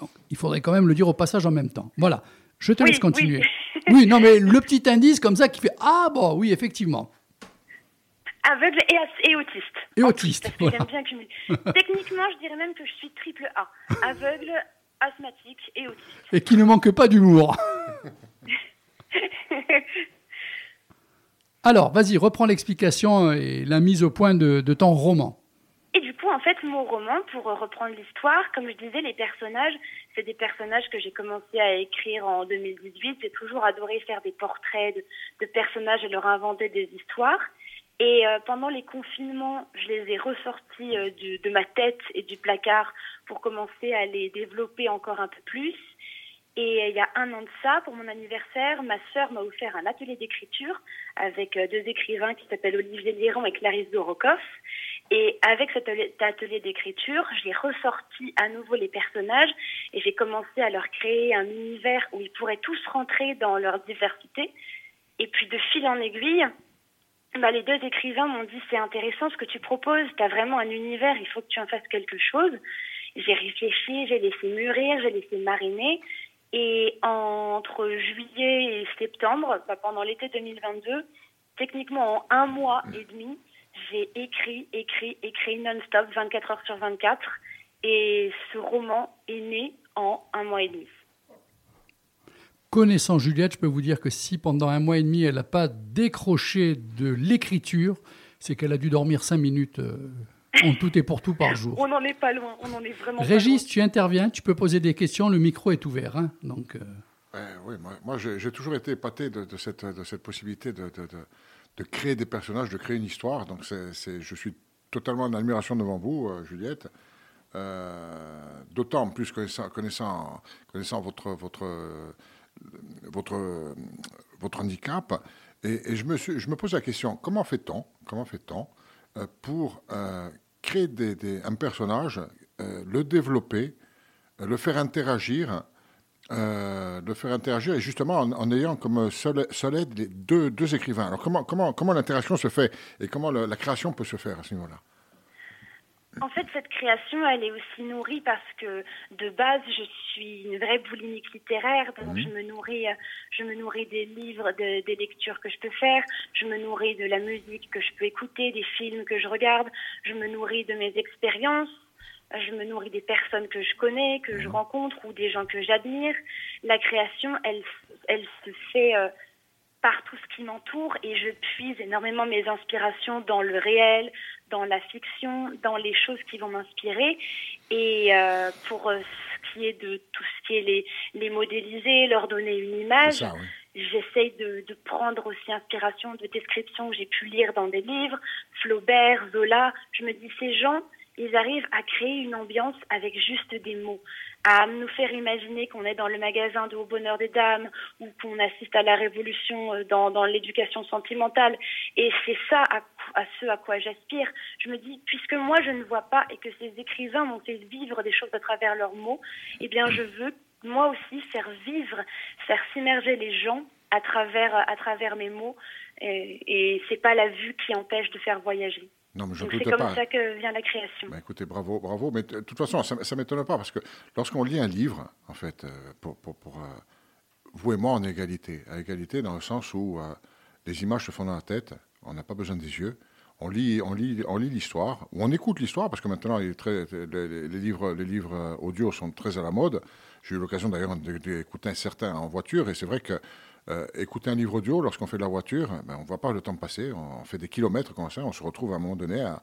Donc, il faudrait quand même le dire au passage en même temps. Voilà. Je te Oui, laisse continuer. oui. oui, non, mais le petit indice comme ça qui fait Ah, bon, oui, effectivement. Aveugle et, autiste. Et autiste. Parce que voilà. j'aime bien cumuler. Techniquement, je dirais même que je suis triple A. Aveugle, asthmatique et autiste. Et qui ne manque pas d'humour. Alors, vas-y, reprends l'explication et la mise au point de, de ton roman. Et du coup, en fait, mon roman, pour reprendre l'histoire, comme je disais, les personnages, c'est des personnages que j'ai commencé à écrire en 2018. J'ai toujours adoré faire des portraits de, personnages et leur inventer des histoires. Et euh, pendant les confinements, je les ai ressortis euh, de ma tête et du placard pour commencer à les développer encore un peu plus. Et euh, il y a un an de ça, pour mon anniversaire, ma sœur m'a offert un atelier d'écriture avec deux écrivains qui s'appellent Olivier Liron et Clarisse Dorokoff. Et avec cet atelier- d'écriture, j'ai ressorti à nouveau les personnages et j'ai commencé à leur créer un univers où ils pourraient tous rentrer dans leur diversité. Et puis de fil en aiguille, bah, les deux écrivains m'ont dit c'est intéressant ce que tu proposes, tu as vraiment un univers, il faut que tu en fasses quelque chose. J'ai réfléchi, j'ai laissé mûrir, j'ai laissé mariner. Et entre juillet et septembre, bah, pendant l'été 2022, techniquement en un mois et demi, j'ai écrit, écrit, écrit non-stop, 24 heures sur 24. Et ce roman est né en un mois et demi. Connaissant Juliette, je peux vous dire que si pendant un mois et demi, elle n'a pas décroché de l'écriture, c'est qu'elle a dû dormir cinq minutes euh, en tout et pour tout par jour. On n'en est pas loin, on en est vraiment Régis, tu interviens, tu peux poser des questions, le micro est ouvert. hein, donc, euh, Ouais, oui, moi, moi, j'ai j'ai toujours été épaté de, de cette, de cette possibilité de, de, de- de créer des personnages, de créer une histoire. Donc, c'est je suis totalement en admiration devant vous, euh, Juliette. Euh, D'autant plus connaissant, connaissant, connaissant votre, votre, euh, votre, votre handicap. Et, je, me suis, je me pose la question comment fait-on comment fait-on pour créer des, un personnage, le développer, le faire interagir euh, de faire interagir et justement en, en ayant comme seul, seul aide les deux, deux écrivains. Alors comment, comment, comment l'interaction se fait et comment le- la création peut se faire à ce niveau-là? En fait, cette création, elle est aussi nourrie parce que de base, je suis une vraie boulimique littéraire, donc Mhm. je me nourris, je me nourris des livres, de- des lectures que je peux faire, je me nourris de la musique que je peux écouter, des films que je regarde, je me nourris de mes expériences. Je me nourris des personnes que je connais, que je rencontre ou des gens que j'admire. La création, elle, elle se fait euh, par tout ce qui m'entoure et je puise énormément mes inspirations dans le réel, dans la fiction, dans les choses qui vont m'inspirer. Et euh, pour euh, ce qui est de tout ce qui est les, les modéliser, leur donner une image. Ça, oui. J'essaye de, de prendre aussi inspiration de descriptions que j'ai pu lire dans des livres, Flaubert, Zola. Je me dis, ces gens, ils arrivent à créer une ambiance avec juste des mots, à nous faire imaginer qu'on est dans le magasin de Au Bonheur des Dames ou qu'on assiste à la révolution euh, dans, l'éducation sentimentale. Et c'est ça à, à ce à quoi j'aspire. Je me dis, puisque moi je ne vois pas et que ces écrivains m'ont fait vivre des choses à travers leurs mots, eh bien je veux moi aussi faire vivre, faire s'immerger les gens à travers à travers mes mots. Et, et c'est pas la vue qui empêche de faire voyager. Non, mais je c'est comme pas. ça que vient la création. Bah, écoutez, bravo, bravo. Mais de toute façon, ça ne m'étonne pas parce que lorsqu'on lit un livre, en fait, euh, pour, pour, pour, euh, vous et moi, est égalité. À égalité dans le sens où euh, les images se font dans la tête, on n'a pas besoin des yeux. On lit, on lit, on lit l'histoire, ou on écoute l'histoire, parce que maintenant, il est très, les, livres, les livres audio sont très à la mode. J'ai eu l'occasion d'ailleurs d'écouter certains en voiture, et c'est vrai que euh, écouter un livre audio, lorsqu'on fait de la voiture, ben, on ne voit pas le temps passer, on fait des kilomètres comme ça, on se retrouve à un moment donné à,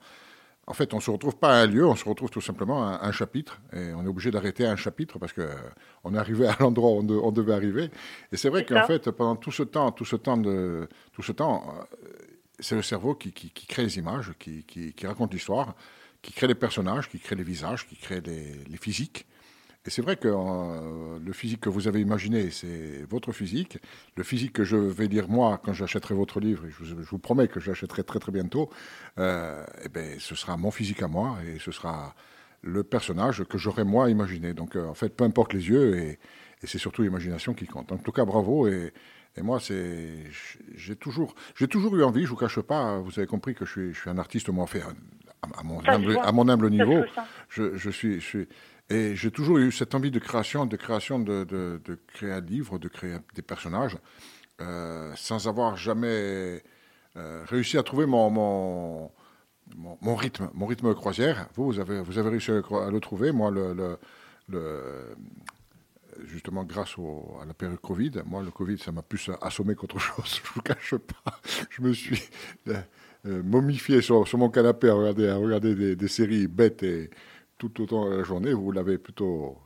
en fait, on ne se retrouve pas à un lieu, on se retrouve tout simplement à un chapitre. Et on est obligé d'arrêter à un chapitre parce qu'on est arrivé à l'endroit où on, de- on devait arriver. Et c'est vrai qu'en fait, pendant tout ce temps, tout ce temps, de, tout ce temps euh, c'est le cerveau qui, qui- qui crée les images, qui, qui- qui raconte l'histoire, qui crée les personnages, qui crée les visages, qui crée les, les physiques. Et c'est vrai que euh, le physique que vous avez imaginé, c'est votre physique. Le physique que je vais lire moi quand j'achèterai votre livre, et je vous, je vous promets que je l'achèterai très très bientôt, euh, eh ben, ce sera mon physique à moi et ce sera le personnage que j'aurais moi imaginé. Donc euh, en fait, peu importe les yeux, et, et c'est surtout l'imagination qui compte. En tout cas, bravo. Et, et moi, c'est, j'ai toujours, j'ai toujours eu envie. Je vous cache pas. Vous avez compris que je suis, je suis un artiste moi fait à, à mon humble, à mon humble niveau. Je, je suis, je suis, et j'ai toujours eu cette envie de création, de création, de, créer un livre, de créer des personnages, euh, sans avoir jamais euh, réussi à trouver mon, mon, mon, mon rythme, mon rythme croisière. Vous, vous avez, vous avez réussi à le, trouver. Moi, le, le, justement, grâce à la période Covid, moi, le Covid, ça m'a plus assommé qu'autre chose. Je vous cache pas. Je me suis euh, momifié sur, sur mon canapé à regarder, à regarder des, des séries bêtes et tout autant la journée. Vous l'avez plutôt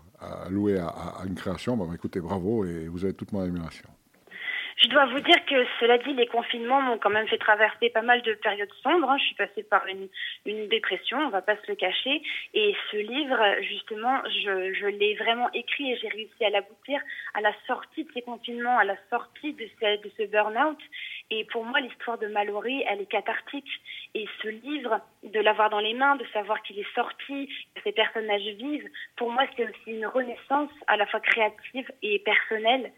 alloué à, à- une création. Bah, écoutez, bravo et vous avez toute mon admiration. Je dois vous dire que, cela dit, les confinements m'ont quand même fait traverser pas mal de périodes sombres. hein. Je suis passée par une, une dépression, on va pas se le cacher. Et ce livre, justement, je, l'ai vraiment écrit et j'ai réussi à l'aboutir à la sortie de ces confinements, à la sortie de ce burn-out. Et pour moi, l'histoire de Mallory, elle est cathartique. Et ce livre, de l'avoir dans les mains, de savoir qu'il est sorti, que ces personnages vivent, pour moi, c'est aussi une renaissance à la fois créative et personnelle.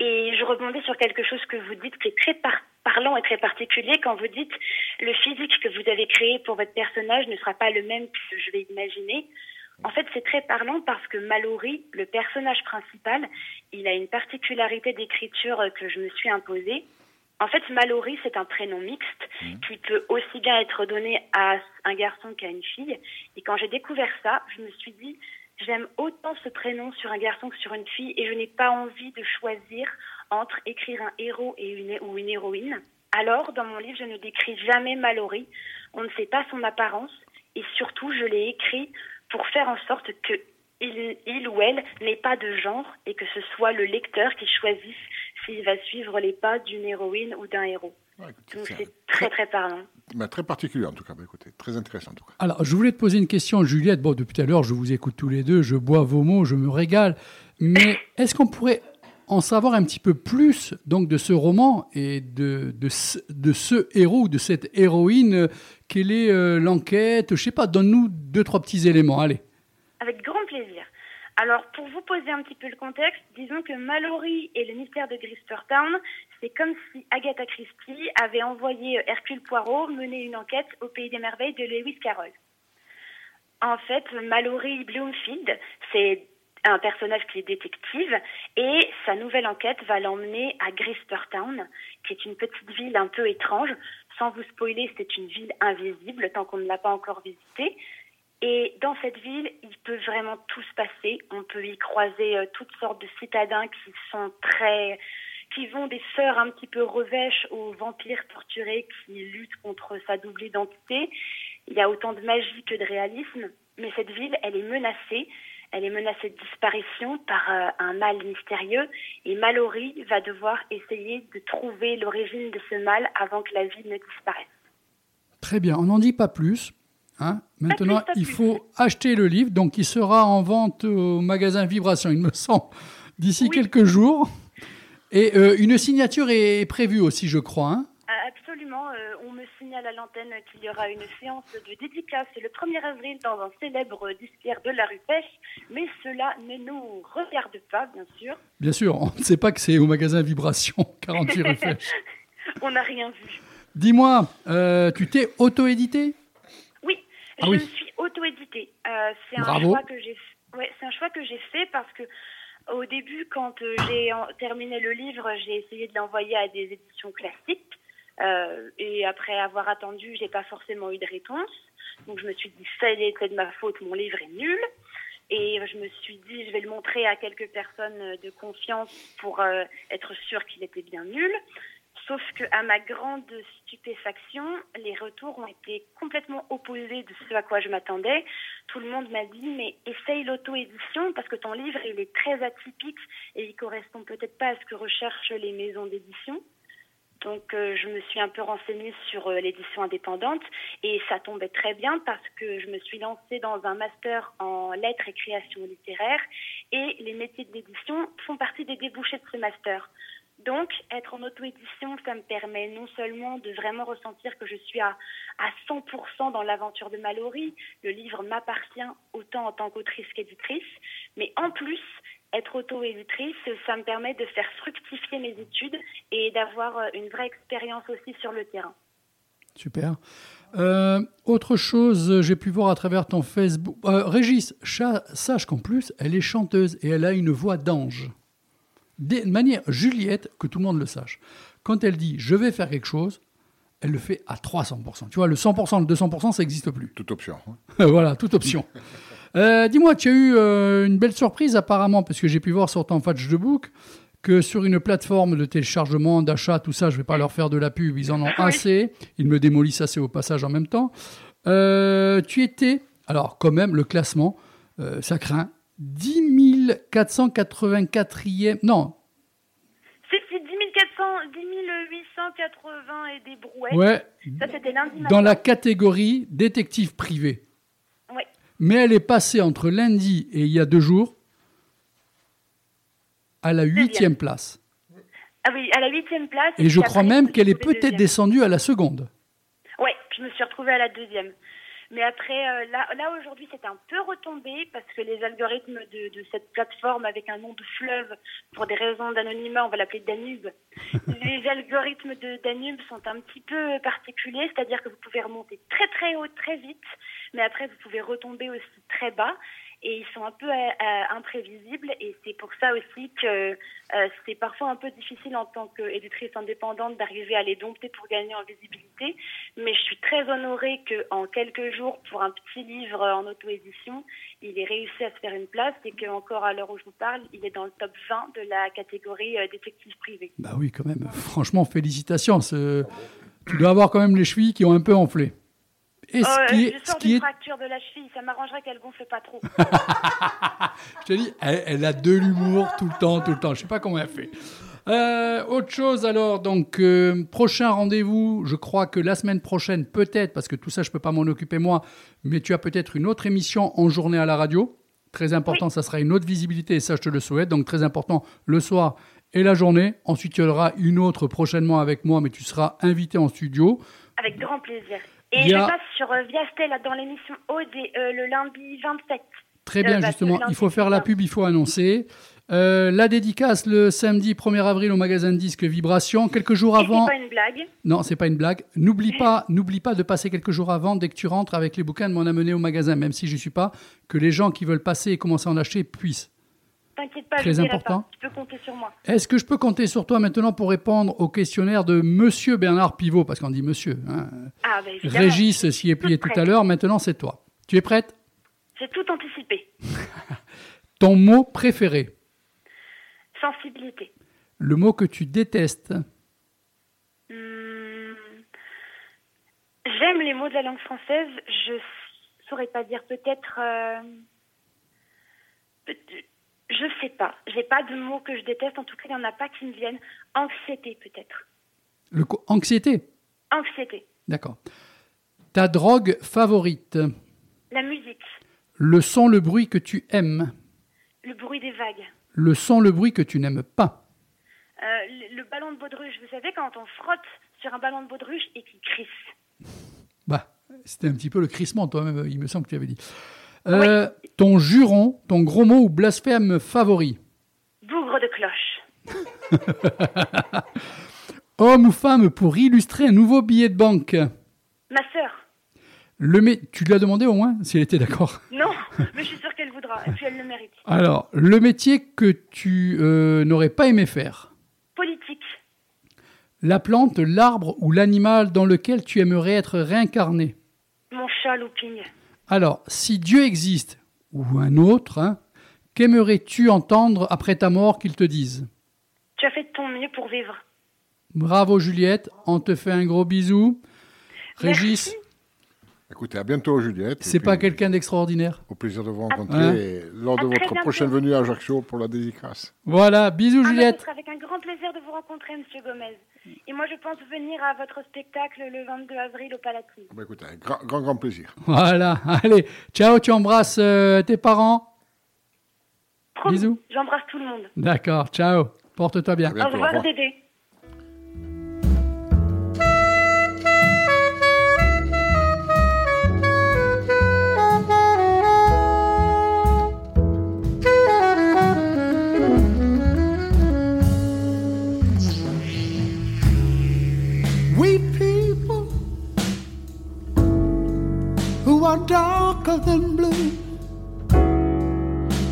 Et je rebondis sur quelque chose que vous dites qui est très par- parlant et très particulier quand vous dites le physique que vous avez créé pour votre personnage ne sera pas le même que je vais imaginer. En fait, c'est très parlant parce que Mallory, le personnage principal, il a une particularité d'écriture que je me suis imposée. En fait, Mallory, c'est un prénom mixte qui peut aussi bien être donné à un garçon qu'à une fille. Et quand j'ai découvert ça, je me suis dit, j'aime autant ce prénom sur un garçon que sur une fille et je n'ai pas envie de choisir entre écrire un héros et une, ou une héroïne. Alors, dans mon livre, je ne décris jamais Mallory. On ne sait pas son apparence et surtout, je l'ai écrit pour faire en sorte que il, il ou elle n'ait pas de genre et que ce soit le lecteur qui choisisse s'il va suivre les pas d'une héroïne ou d'un héros. Donc c'est très très parlant. Bah, très particulier en tout cas. Bah, écoutez, très intéressant en tout cas. Alors, je voulais te poser une question, Juliette. Bon, depuis tout à l'heure, je vous écoute tous les deux, je bois vos mots, je me régale. Mais est-ce qu'on pourrait en savoir un petit peu plus donc de ce roman et de, de, ce, de ce héros ou de cette héroïne? Quelle est euh, l'enquête? Je sais pas, donne-nous deux, trois petits éléments. Allez. Avec grand. Alors, pour vous poser un petit peu le contexte, disons que Mallory et le mystère de Grispertown, c'est comme si Agatha Christie avait envoyé Hercule Poirot mener une enquête au Pays des Merveilles de Lewis Carroll. En fait, Mallory Bloomfield, c'est un personnage qui est détective et sa nouvelle enquête va l'emmener à Grispertown, qui est une petite ville un peu étrange. Sans vous spoiler, c'est une ville invisible tant qu'on ne l'a pas encore visitée. Et dans cette ville, il peut vraiment tout se passer. On peut y croiser euh, toutes sortes de citadins qui sont très, qui vont des sœurs un petit peu revêches aux vampires torturés qui luttent contre sa double identité. Il y a autant de magie que de réalisme. Mais cette ville, elle est menacée. Elle est menacée de disparition par euh, un mal mystérieux et Mallory va devoir essayer de trouver l'origine de ce mal avant que la vie ne disparaisse. Très bien, on n'en dit pas plus. Hein? Maintenant, plus, il plus. faut acheter le livre, donc il sera en vente au magasin Vibration, il me semble, d'ici Oui. quelques jours. Et euh, une signature est prévue aussi, je crois. hein? Ah, Absolument, euh, on me signale à l'antenne qu'il y aura une séance de dédicace le 1er avril dans un célèbre disquaire de la rue Pêche, mais cela ne nous regarde pas, bien sûr. Bien sûr, on ne sait pas que c'est au magasin Vibration, 48 rue Flèche. On n'a rien vu. Dis-moi, euh, tu t'es auto-édité? Ah je oui. me suis auto-éditée. Euh, c'est un choix que j'ai ouais, c'est un choix que j'ai fait parce que au début, quand euh, j'ai terminé le livre, j'ai essayé de l'envoyer à des éditions classiques. Euh, et après avoir attendu, j'ai pas forcément eu de réponse. Donc je me suis dit, ça y est, c'est de ma faute, mon livre est nul. Et je me suis dit, je vais le montrer à quelques personnes de confiance pour euh, être sûr qu'il était bien nul. Sauf que, à ma grande stupéfaction, les retours ont été complètement opposés de ce à quoi je m'attendais. Tout le monde m'a dit, mais essaye l'auto-édition parce que ton livre, il est très atypique et il correspond peut-être pas à ce que recherchent les maisons d'édition. Donc, euh, je me suis un peu renseignée sur euh, l'édition indépendante et ça tombait très bien parce que je me suis lancée dans un master en lettres et création littéraire et les métiers de l'édition font partie des débouchés de ce master. Donc, être en auto-édition, ça me permet non seulement de vraiment ressentir que je suis à, à 100% dans l'aventure de Mallory, le livre m'appartient autant en tant qu'autrice qu'éditrice, mais en plus, être auto-éditrice, ça me permet de faire fructifier mes études et d'avoir euh, une vraie expérience aussi sur le terrain. Super. Euh, autre chose, j'ai pu voir à travers ton Facebook. Euh, Régis, sache qu'en plus, elle est chanteuse et elle a une voix d'ange. De manière, Juliette, que tout le monde le sache, quand elle dit je vais faire quelque chose, elle le fait à 300%. Tu vois, le 100%, le 200%, ça n'existe plus. Toute option. hein. voilà, toute option. Euh, Dis-moi, tu as eu euh, une belle surprise apparemment, parce que j'ai pu voir sur ton Fatch de Book que sur une plateforme de téléchargement, d'achat, tout ça, je vais pas leur faire de la pub, ils en ont assez. Ils me démolissent assez au passage en même temps. Euh, tu étais, alors quand même, le classement, euh, ça craint, 10 484e, non, C'est c'est 10 400, 10 880 et des brouettes. ouais, Ça, c'était lundi matin. dans la catégorie détective privé. Ouais. Mais elle est passée entre lundi et il y a deux jours à la huitième place. Ah oui, à la huitième place. Et je crois même me qu'elle est peut-être descendue à la seconde. Ouais, je me suis retrouvée à la deuxième. Mais après, euh, là, là aujourd'hui, c'est un peu retombé parce que les algorithmes de, de cette plateforme avec un nom de fleuve, pour des raisons d'anonymat, on va l'appeler Danube. les algorithmes de Danube sont un petit peu particuliers, c'est-à-dire que vous pouvez remonter très très haut très vite, mais après vous pouvez retomber aussi très bas. Et ils sont un peu euh, euh, imprévisibles et c'est pour ça aussi que euh, c'est parfois un peu difficile en tant qu'éditrice indépendante d'arriver à les dompter pour gagner en visibilité. Mais je suis très honorée qu'en quelques jours, pour un petit livre en auto-édition, il ait réussi à se faire une place et qu'encore à l'heure où je vous parle, il est dans le top 20 de la catégorie euh, détective privé. Bah oui, quand même. Franchement, félicitations. Tu dois avoir quand même les chevilles qui ont un peu enflé. Et ce Oh, qui je est, ce sors d'une fracture de la cheville, ça m'arrangerait qu'elle gonfle pas trop. Je te dis, elle, elle a de l'humour tout le temps, tout le temps. Je sais pas comment elle fait. Euh, autre chose alors, donc euh, prochain rendez-vous, je crois que la semaine prochaine, peut-être, parce que tout ça je peux pas m'en occuper moi, mais tu as peut-être une autre émission en journée à la radio. Très important, ça sera une autre visibilité et ça je te le souhaite. Donc très important le soir et la journée. Ensuite, il y aura une autre prochainement avec moi, mais tu seras invité en studio. Avec grand plaisir. Et je passe sur Viastel dans l'émission Aude le lundi 27. Très bien, Euh, bah, justement, il faut faire la pub, il faut annoncer. Euh, la dédicace le samedi 1er avril au magasin de disques Vibration. Quelques jours avant. c'est pas une blague. Non, c'est pas une blague. N'oublie pas, n'oublie pas de passer quelques jours avant, dès que tu rentres avec les bouquins de m'en amener au magasin, même si je suis pas, que les gens qui veulent passer et commencer à en acheter puissent. T'inquiète pas, Très je important. pas. Tu peux compter sur moi. Est-ce que je peux compter sur toi maintenant pour répondre au questionnaire de Monsieur Bernard Pivot, parce qu'on dit Monsieur. hein. Ah, bah. Régis s'y est plié tout à l'heure. Maintenant, c'est toi. Tu es prête? J'ai tout anticipé. Ton mot préféré, Sensibilité. le mot que tu détestes, Hmm. J'aime les mots de la langue française. Je saurais pas dire peut-être. euh, Je sais pas. J'ai pas de mots que je déteste. En tout cas, il n'y en a pas qui me viennent. Anxiété, peut-être. Le co- anxiété? Anxiété. D'accord. Ta drogue favorite? La musique. Le son, le bruit que tu aimes? Le bruit des vagues. Le son, le bruit que tu n'aimes pas? Euh, le, le ballon de baudruche. Vous savez, quand on frotte sur un ballon de baudruche et qu'il crisse. Bah, c'était un petit peu le crissement, toi-même, il me semble que tu avais dit. Euh, Ton juron, ton gros mot ou blasphème favori Bougre de cloche. Homme ou femme pour illustrer un nouveau billet de banque Ma sœur. le mé- Tu lui as demandé au moins si elle était d'accord Non, mais je suis sûre qu'elle voudra. Et puis elle le mérite. Alors, le métier que tu euh, n'aurais pas aimé faire Politique. La plante, l'arbre ou l'animal dans lequel tu aimerais être réincarné Mon chat looping. Alors, si Dieu existe, ou un autre, hein, qu'aimerais-tu entendre après ta mort qu'il te dise? Tu as fait de ton mieux pour vivre. Bravo Juliette, on te fait un gros bisou. Régis, Écoutez, à bientôt, Juliette. et c'est pas quelqu'un d'extraordinaire Au plaisir de vous rencontrer Hein et lors de À votre bientôt. prochaine venue à Ajaccio pour la dédicace. Voilà, bisous Ah, Juliette. avec un grand plaisir de vous rencontrer, Monsieur Gomez. Et moi, je pense venir à votre spectacle le 22 avril au Palatine. Bah, écoutez, un grand, grand, grand plaisir. Voilà, allez, ciao, tu embrasses euh, tes parents Promis, Bisous. J'embrasse tout le monde. D'accord, ciao, porte-toi bien. au revoir, Dédé. Are darker than blue.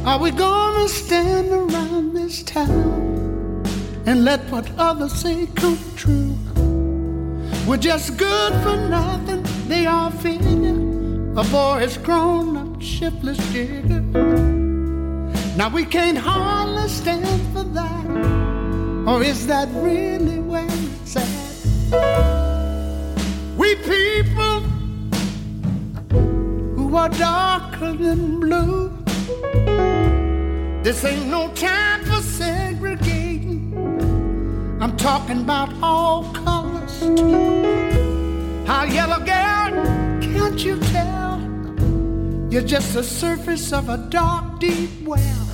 Are we gonna stand around this town and let what others say come true? We're just good for nothing, they all figure. A boy is grown up, shiftless digger. Now we can't hardly stand for that. Or is that really where it's at? We people who are darker than blue. This ain't no time for segregating. I'm talking about all colors too. How yellow girl, can't you tell? You're just the surface of a dark, deep well.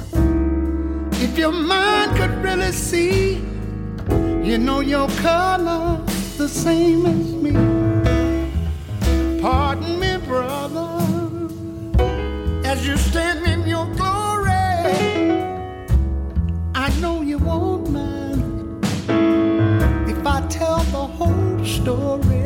If your mind could really see, you know your color the same as me. Pardon me, brother, as you stand in your glory. I know you won't mind if I tell the whole story.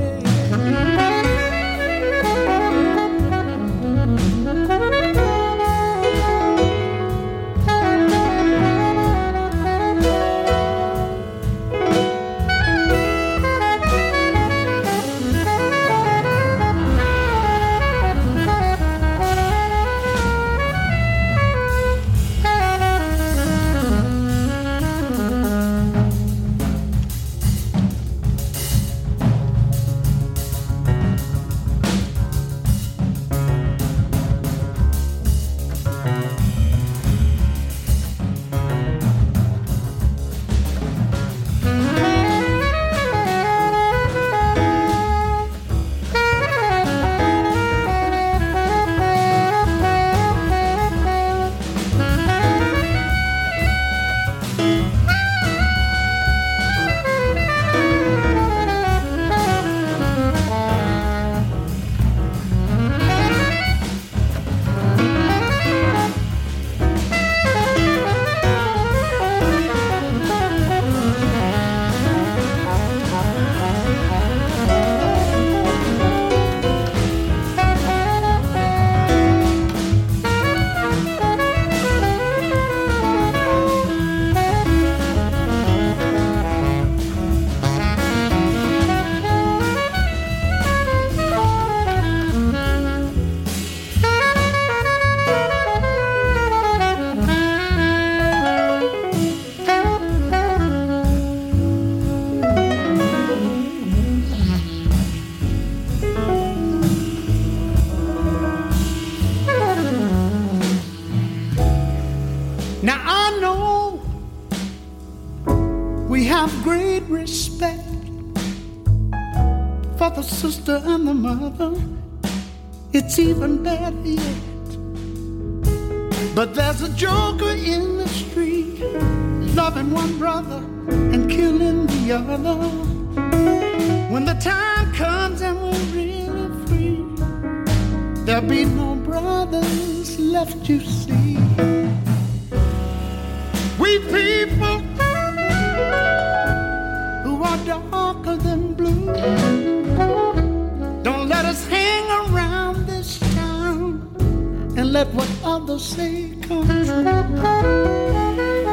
Let what others say come true.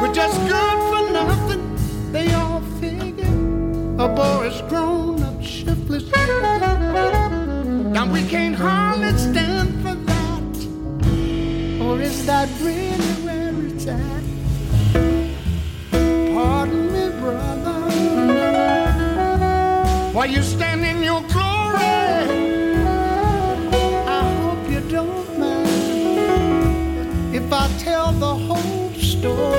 We're just good for nothing, they all figure. A boy is grown up, shiftless. Now we can't hardly stand for that. Or is that really where it's at? Pardon me, brother. While you stand tell the whole story.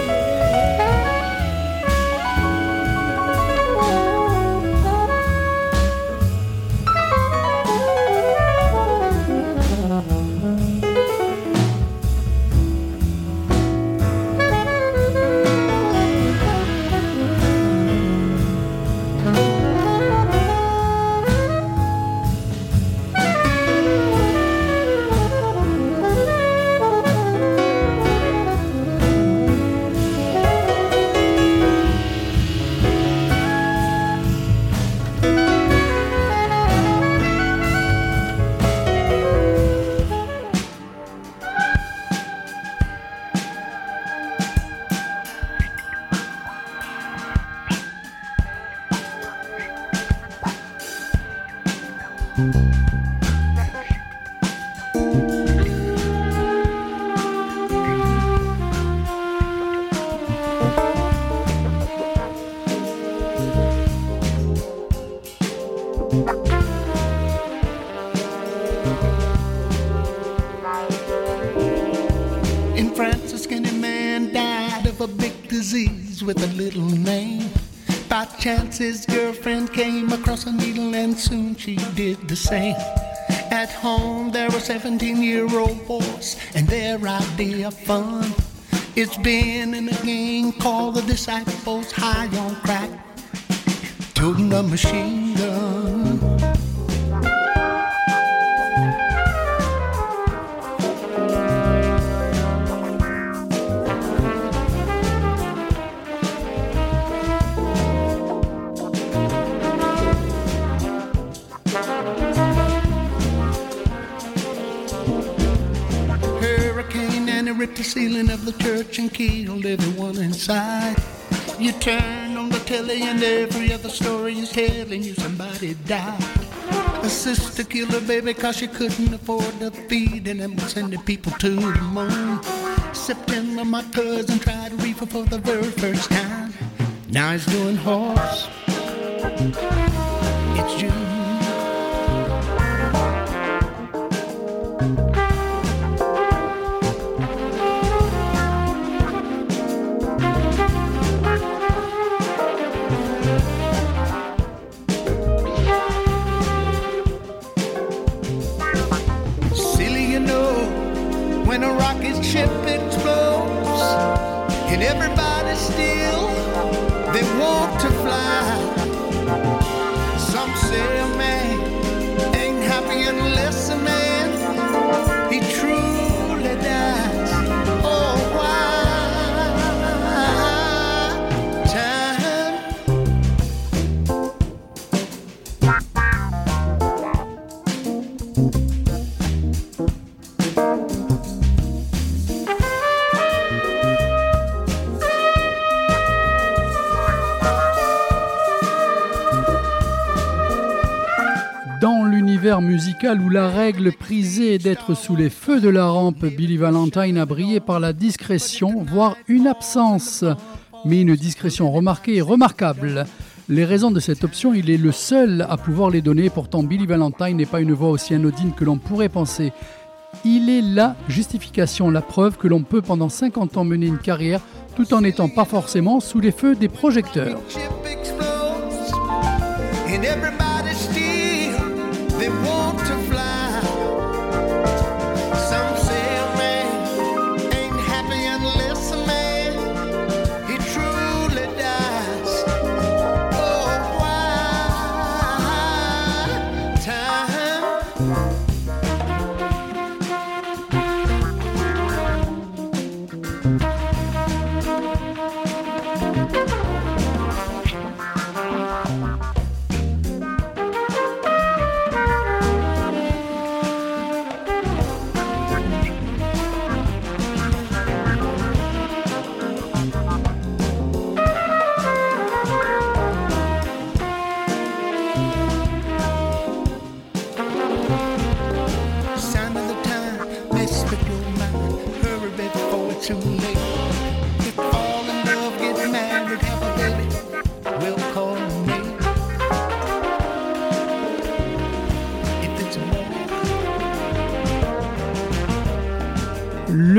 His girlfriend came across a needle, and soon she did the same. At home, there were 17 year old boys, and their idea of fun. It's been in a game called the Disciples High on Crack, toting a machine gun. The ceiling of the church and killed everyone inside. You turn on the telly and every other story is telling you somebody died. A sister killed her baby cause she couldn't afford to feed and was sending people to the moon. September, my cousin tried reefer for the very first time. Now he's doing horse. Où la règle prisée est d'être sous les feux de la rampe, Billy Valentine a brillé par la discrétion, voire une absence, mais une discrétion remarquée et remarquable. Les raisons de cette option, il est le seul à pouvoir les donner, pourtant Billy Valentine n'est pas une voix aussi anodine que l'on pourrait penser. Il est la justification, la preuve que l'on peut pendant 50 ans mener une carrière tout en n'étant pas forcément sous les feux des projecteurs.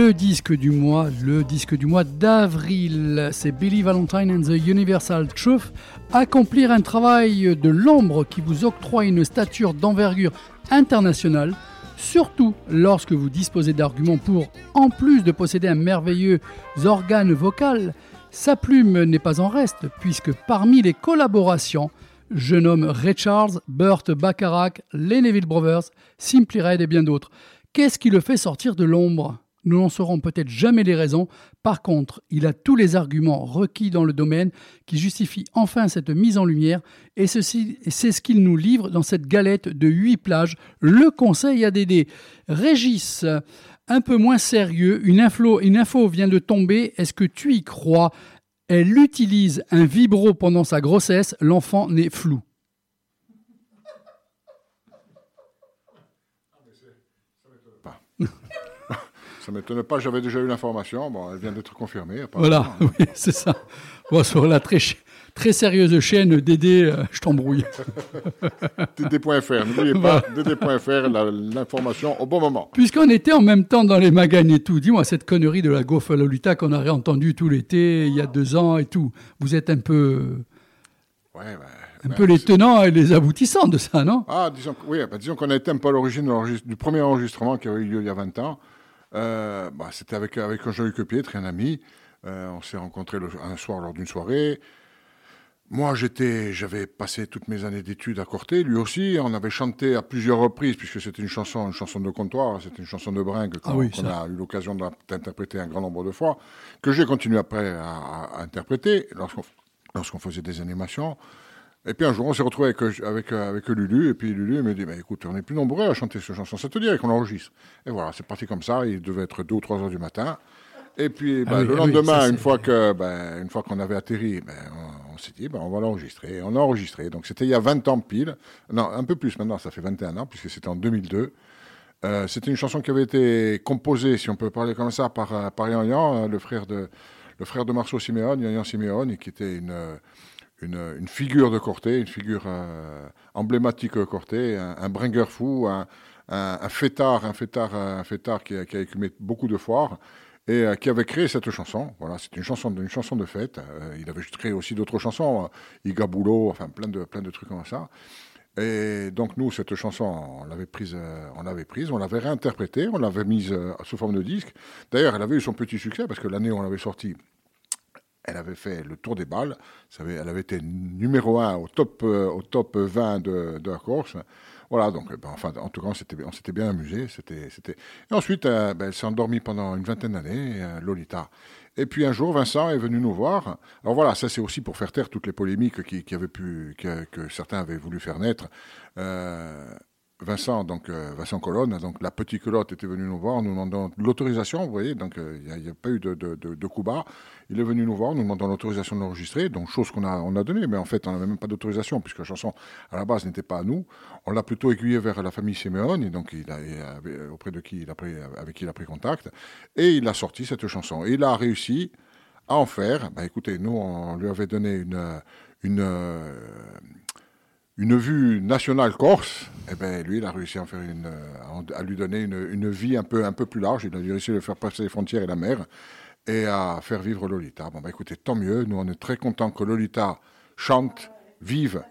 Le disque du mois, le disque du mois d'avril, c'est Billy Valentine and the Universal Truth. Accomplir un travail de l'ombre qui vous octroie une stature d'envergure internationale, surtout lorsque vous disposez d'arguments pour, en plus de posséder un merveilleux organe vocal, sa plume n'est pas en reste, puisque parmi les collaborations, je nomme Ray Charles, Burt Bacharach, les Neville Brothers, Simply Red et bien d'autres. Qu'est-ce qui le fait sortir de l'ombre? Nous n'en saurons peut-être jamais les raisons. Par contre, il a tous les arguments requis dans le domaine qui justifient enfin cette mise en lumière. Et ceci, c'est ce qu'il nous livre dans cette galette de 8 plages. Le conseil ADD. Régis, un peu moins sérieux, une info, une info vient de tomber. Est-ce que tu y crois? Elle utilise un vibro pendant sa grossesse. L'enfant naît flou. Ça m'étonne pas, j'avais déjà eu l'information. Bon, elle vient d'être confirmée. Voilà, oui, c'est ça. Bon, sur la très, très sérieuse chaîne Dédé, euh, je t'embrouille. DD.fr, n'oubliez pas, DD.fr, l'information au bon moment. Puisqu'on était en même temps dans les magazines et tout, dis-moi, cette connerie de la Gofa Lolita qu'on a réentendue tout l'été, il y a deux ans et tout, vous êtes un peu, Ouais, un peu les tenants et les aboutissants de ça, non? Ah, disons, oui, ben, disons qu'on a été un peu à l'origine du premier enregistrement qui avait eu lieu il y a 20 ans. Euh, bah, C'était avec, avec Jean-Luc Pietre, un ami. Euh, on s'est rencontrés le- un soir lors d'une soirée. Moi, j'étais, j'avais passé toutes mes années d'études à Corté, lui aussi. On avait chanté à plusieurs reprises, puisque c'était une chanson, une chanson de comptoir, c'était une chanson de bringue qu'on Ah oui, qu'on a eu l'occasion d'in- d'interpréter un grand nombre de fois, que j'ai continué après à, à- interpréter lorsqu'on lorsqu'on faisait des animations. Et puis un jour, on s'est retrouvé avec, avec, euh, avec Lulu, et puis Lulu me dit, bah, écoute, on est plus nombreux à chanter cette chanson, ça te dirait qu'on enregistre. Et voilà, c'est parti comme ça, il devait être 2 ou 3 heures du matin. Et puis Ah bah, oui, le ah oui, lendemain, ça, une fois que, ben, une fois qu'on avait atterri, ben, on, on s'est dit, ben, on va l'enregistrer. Et On l'a enregistré. Donc c'était il y a 20 ans pile. Non, un peu plus maintenant, ça fait 21 ans, puisque c'était en 2002. Euh, c'était une chanson qui avait été composée, si on peut parler comme ça, par, euh, par Yan Yan, euh, le frère de, le frère de Marceau Siméon, Yan Yan Siméon, et qui était une, euh, une, figure de Corté, une figure euh, emblématique de Corté, un, bringer fou, un, fêtard, un fêtard, un fêtard qui, a- écumé beaucoup de foires et euh, qui avait créé cette chanson. Voilà, c'est une chanson, une chanson de fête. Euh, il avait créé aussi d'autres chansons, Igabulo, enfin plein de, plein de trucs comme ça. Et donc nous, cette chanson, on l'avait prise, on l'avait prise, on l'avait réinterprétée, on l'avait mise sous forme de disque. D'ailleurs, elle avait eu son petit succès parce que l'année où on l'avait sortie, elle avait fait le tour des balles. Elle avait été numéro un au top, euh, au top 20 de, la Corse. Voilà, donc, euh, ben, enfin, en tout cas, on s'était, bien amusé. Et ensuite, euh, ben, elle s'est endormie pendant une vingtaine d'années, Lolita. Et puis un jour, Vincent est venu nous voir. Alors voilà, ça c'est aussi pour faire taire toutes les polémiques qui, avaient pu, que, certains avaient voulu faire naître. Vincent, donc euh, Vincent Colonne, donc la petite culotte était venu nous voir, nous demandant de l'autorisation, vous voyez, donc euh, il n'y a, pas eu de, de, coup bas. Il est venu nous voir, nous demandant l'autorisation de l'enregistrer, donc chose qu'on a, on a donnée, mais en fait on n'avait même pas d'autorisation, puisque la chanson à la base n'était pas à nous. On l'a plutôt aiguillé vers la famille Simeone, donc il avait- auprès de qui il a pris, avec qui il a pris contact, et il a sorti cette chanson. Et il a réussi à en faire. Bah, écoutez, nous on lui avait donné une, euh, une vue nationale corse, eh ben, lui, il a réussi à, faire une, euh, lui donner une, vie un peu, un peu plus large. Il a réussi à faire passer les frontières et la mer et à faire vivre Lolita. Bon, bah, écoutez, tant mieux. Nous, on est très contents que Lolita chante, vive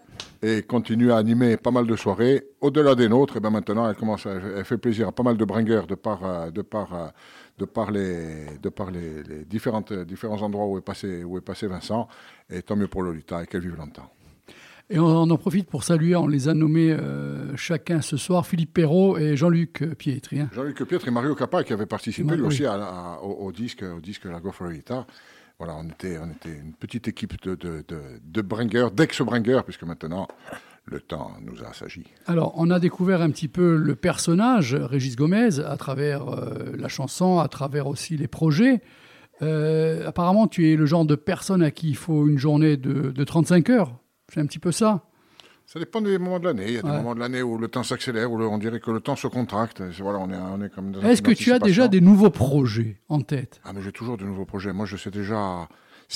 et continue à animer pas mal de soirées. Au-delà des nôtres, et ben maintenant, elle commence, elle fait plaisir à pas mal de bringueurs de par, euh, de euh, de par les, de par les, différents endroits où est passé, où est passé Vincent. Et tant mieux pour Lolita et qu'elle vive longtemps. Et on, on en profite pour saluer, on les a nommés euh, chacun ce soir, Philippe Perrault et Jean-Luc Pietri. hein. Jean-Luc Pietre et Mario Capa qui avaient participé lui oui. aussi à la- à- au, au disque, au disque La Go for Lolita. Voilà, on était, on était une petite équipe de, de, de, de bringueurs, d'ex-bringueurs, puisque maintenant, le temps nous a assagi. Alors, on a découvert un petit peu le personnage, Régis Gomez, à travers euh, la chanson, à travers aussi les projets. Euh, apparemment, tu es le genre de personne à qui il faut une journée de, de 35 heures. C'est un petit peu ça. Ça dépend des moments de l'année. Il y a des moments de l'année où le temps s'accélère, où le- on dirait que le temps se contracte. Voilà, on est, on est comme dans Est-ce que tu as déjà des nouveaux projets en tête? Ah, mais j'ai toujours de nouveaux projets. Moi, je sais déjà.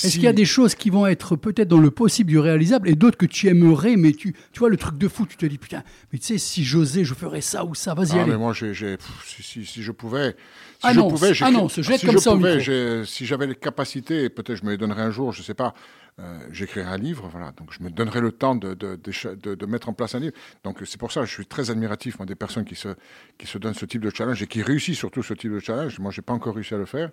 Est-ce qu'il y a des choses qui vont être peut-être dans le possible du réalisable et d'autres que tu aimerais, mais tu, tu vois le truc de fou, tu te dis putain, mais tu sais, si j'osais, je ferais ça ou ça, vas-y, Ah, allez. mais moi, j'ai, j'ai- pff, si, si, si je pouvais. Si Ah je non, pouvais, ah non, se jette si comme je ça au pouvais, micro. j'ai- Si j'avais les capacités, peut-être je me les donnerais un jour, je sais pas. Euh, j'écrirais un livre, voilà. Donc je me donnerais le temps de, de, mettre en place un livre. Donc c'est pour ça que je suis très admiratif moi, des personnes qui se, qui se donnent ce type de challenge et qui réussissent surtout ce type de challenge. Moi, j'ai pas encore réussi à le faire.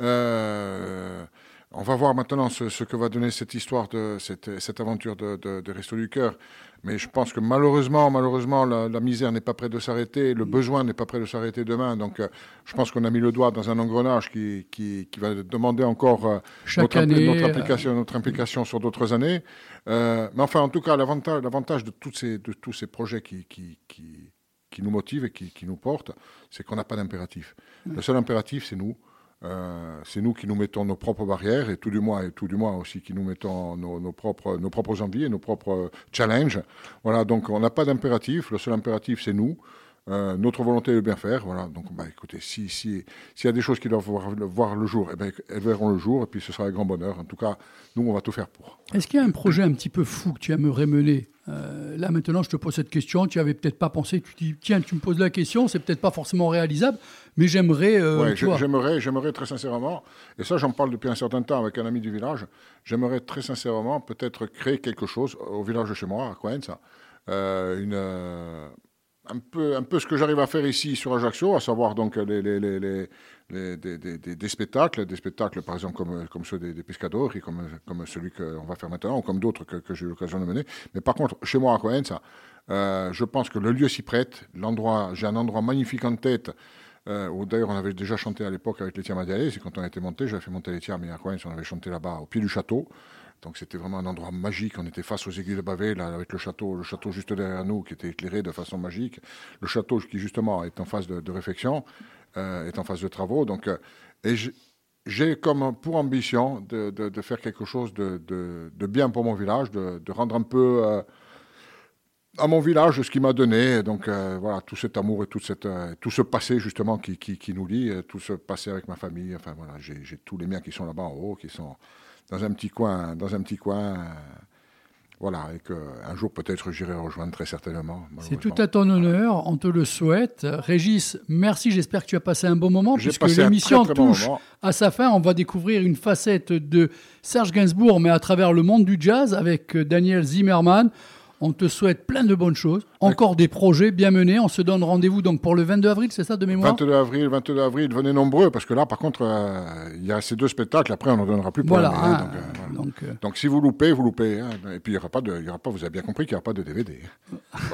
Euh, on va voir maintenant ce, ce que va donner cette histoire de cette, cette aventure de, de, de Resto du Cœur. Mais je pense que malheureusement, malheureusement, la, la misère n'est pas près de s'arrêter, le besoin n'est pas près de s'arrêter demain. Donc, euh, je pense qu'on a mis le doigt dans un engrenage qui, qui, qui va demander encore euh, Chaque notre, impli- année, notre euh, implication, notre implication sur d'autres années. Euh, mais enfin, en tout cas, l'avantage, l'avantage de, toutes ces, de tous ces projets qui, qui, qui, qui nous motivent et qui, qui nous portent, c'est qu'on n'a pas d'impératif. Le seul impératif, c'est nous. Euh, c'est nous qui nous mettons nos propres barrières et tout du moins et tout du moins aussi qui nous mettons nos, propres nos propres envies et nos propres challenges. Voilà, donc on n'a pas d'impératif. Le seul impératif, c'est nous. Euh, notre volonté de bien faire, voilà. Donc, bah, écoutez, si si s'il y a des choses qui doivent voir, voir le jour, eh ben, elles verront le jour, et puis ce sera un grand bonheur. En tout cas, nous, on va tout faire pour. Est-ce qu'il y a un projet un petit peu fou que tu aimerais mener? Euh, Là, maintenant, je te pose cette question. Tu avais peut-être pas pensé. Tu te dis, tiens, tu me poses la question. C'est peut-être pas forcément réalisable, mais j'aimerais. euh, Ouais, j'aimerais, j'aimerais très sincèrement, et ça j'en parle depuis un certain temps avec un ami du village, j'aimerais très sincèrement peut-être créer quelque chose au village de chez moi, à Coenza, euh, une, euh, un, peu, un peu ce que j'arrive à faire ici sur Ajaccio, à savoir donc les, les, les, des, spectacles, des spectacles par exemple comme, ceux des, des pescadores, comme, celui qu'on va faire maintenant, ou comme d'autres que, j'ai eu l'occasion de mener. Mais par contre, chez moi à Coenza, euh, je pense que le lieu s'y prête, l'endroit, j'ai un endroit magnifique en tête, euh, où d'ailleurs on avait déjà chanté à l'époque avec Laetitia Madialé, c'est quand on était monté, j'avais fait monter Laetitia, mais à Coenza, on avait chanté là-bas au pied du château. Donc c'était vraiment un endroit magique. On était face aux aiguilles de là, avec le château, le château juste derrière nous, qui était éclairé de façon magique. Le château qui justement est en phase de, réflexion, est en phase de travaux. Donc, euh, et j'ai- comme pour ambition de, de- faire quelque chose de, de- bien pour mon village, de, rendre un peu euh, à mon village ce qu'il m'a donné. Donc euh, voilà, tout cet amour et tout, cette, euh, tout ce passé justement qui, qui, qui nous lie, euh, tout ce passé avec ma famille. Enfin voilà, j'ai tous les miens qui sont là-bas en haut, qui sont dans un petit coin, dans un petit coin. Voilà, et qu'un jour peut-être j'irai rejoindre très certainement. C'est tout à ton honneur, on te le souhaite. Régis, merci, j'espère que tu as passé un bon moment, puisque l'émission bon touche à sa fin. On va découvrir une facette de Serge Gainsbourg, mais à travers le monde du jazz, avec Daniel Zimmerman. On te souhaite plein de bonnes choses, encore des projets bien menés. On se donne rendez-vous donc pour le 22 avril, c'est ça de mémoire? 22 avril, 22 avril, venez nombreux, parce que là, par contre, euh, il y a ces deux spectacles, après, on n'en donnera plus pour Voilà, hein, hein, donc, euh, voilà. donc, euh, Donc, si vous loupez, vous loupez. hein. Et puis, il n'y aura pas de, il y aura pas, vous avez bien compris qu'il n'y aura pas de DVD.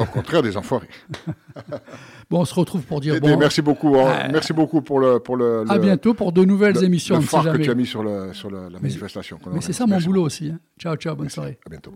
Au contraire, des enfoirés. Bon, on se retrouve pour dire Dédé, bon. merci beaucoup. hein. Merci beaucoup pour le, pour le. À le- bientôt pour de nouvelles le- émissions. Le phare que tu as mis sur, le, sur la manifestation. Mais c'est ça mon boulot aussi. hein. Ciao, ciao, bonne soirée. À bientôt.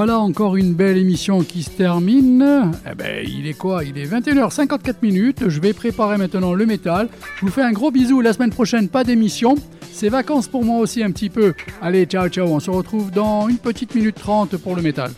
Voilà encore une belle émission qui se termine. Eh ben, il est quoi? Il est 21h54 minutes. Je vais préparer maintenant le métal. Je vous fais un gros bisou. La semaine prochaine, pas d'émission. C'est vacances pour moi aussi un petit peu. Allez, ciao, ciao. On se retrouve dans une petite minute trente pour le métal.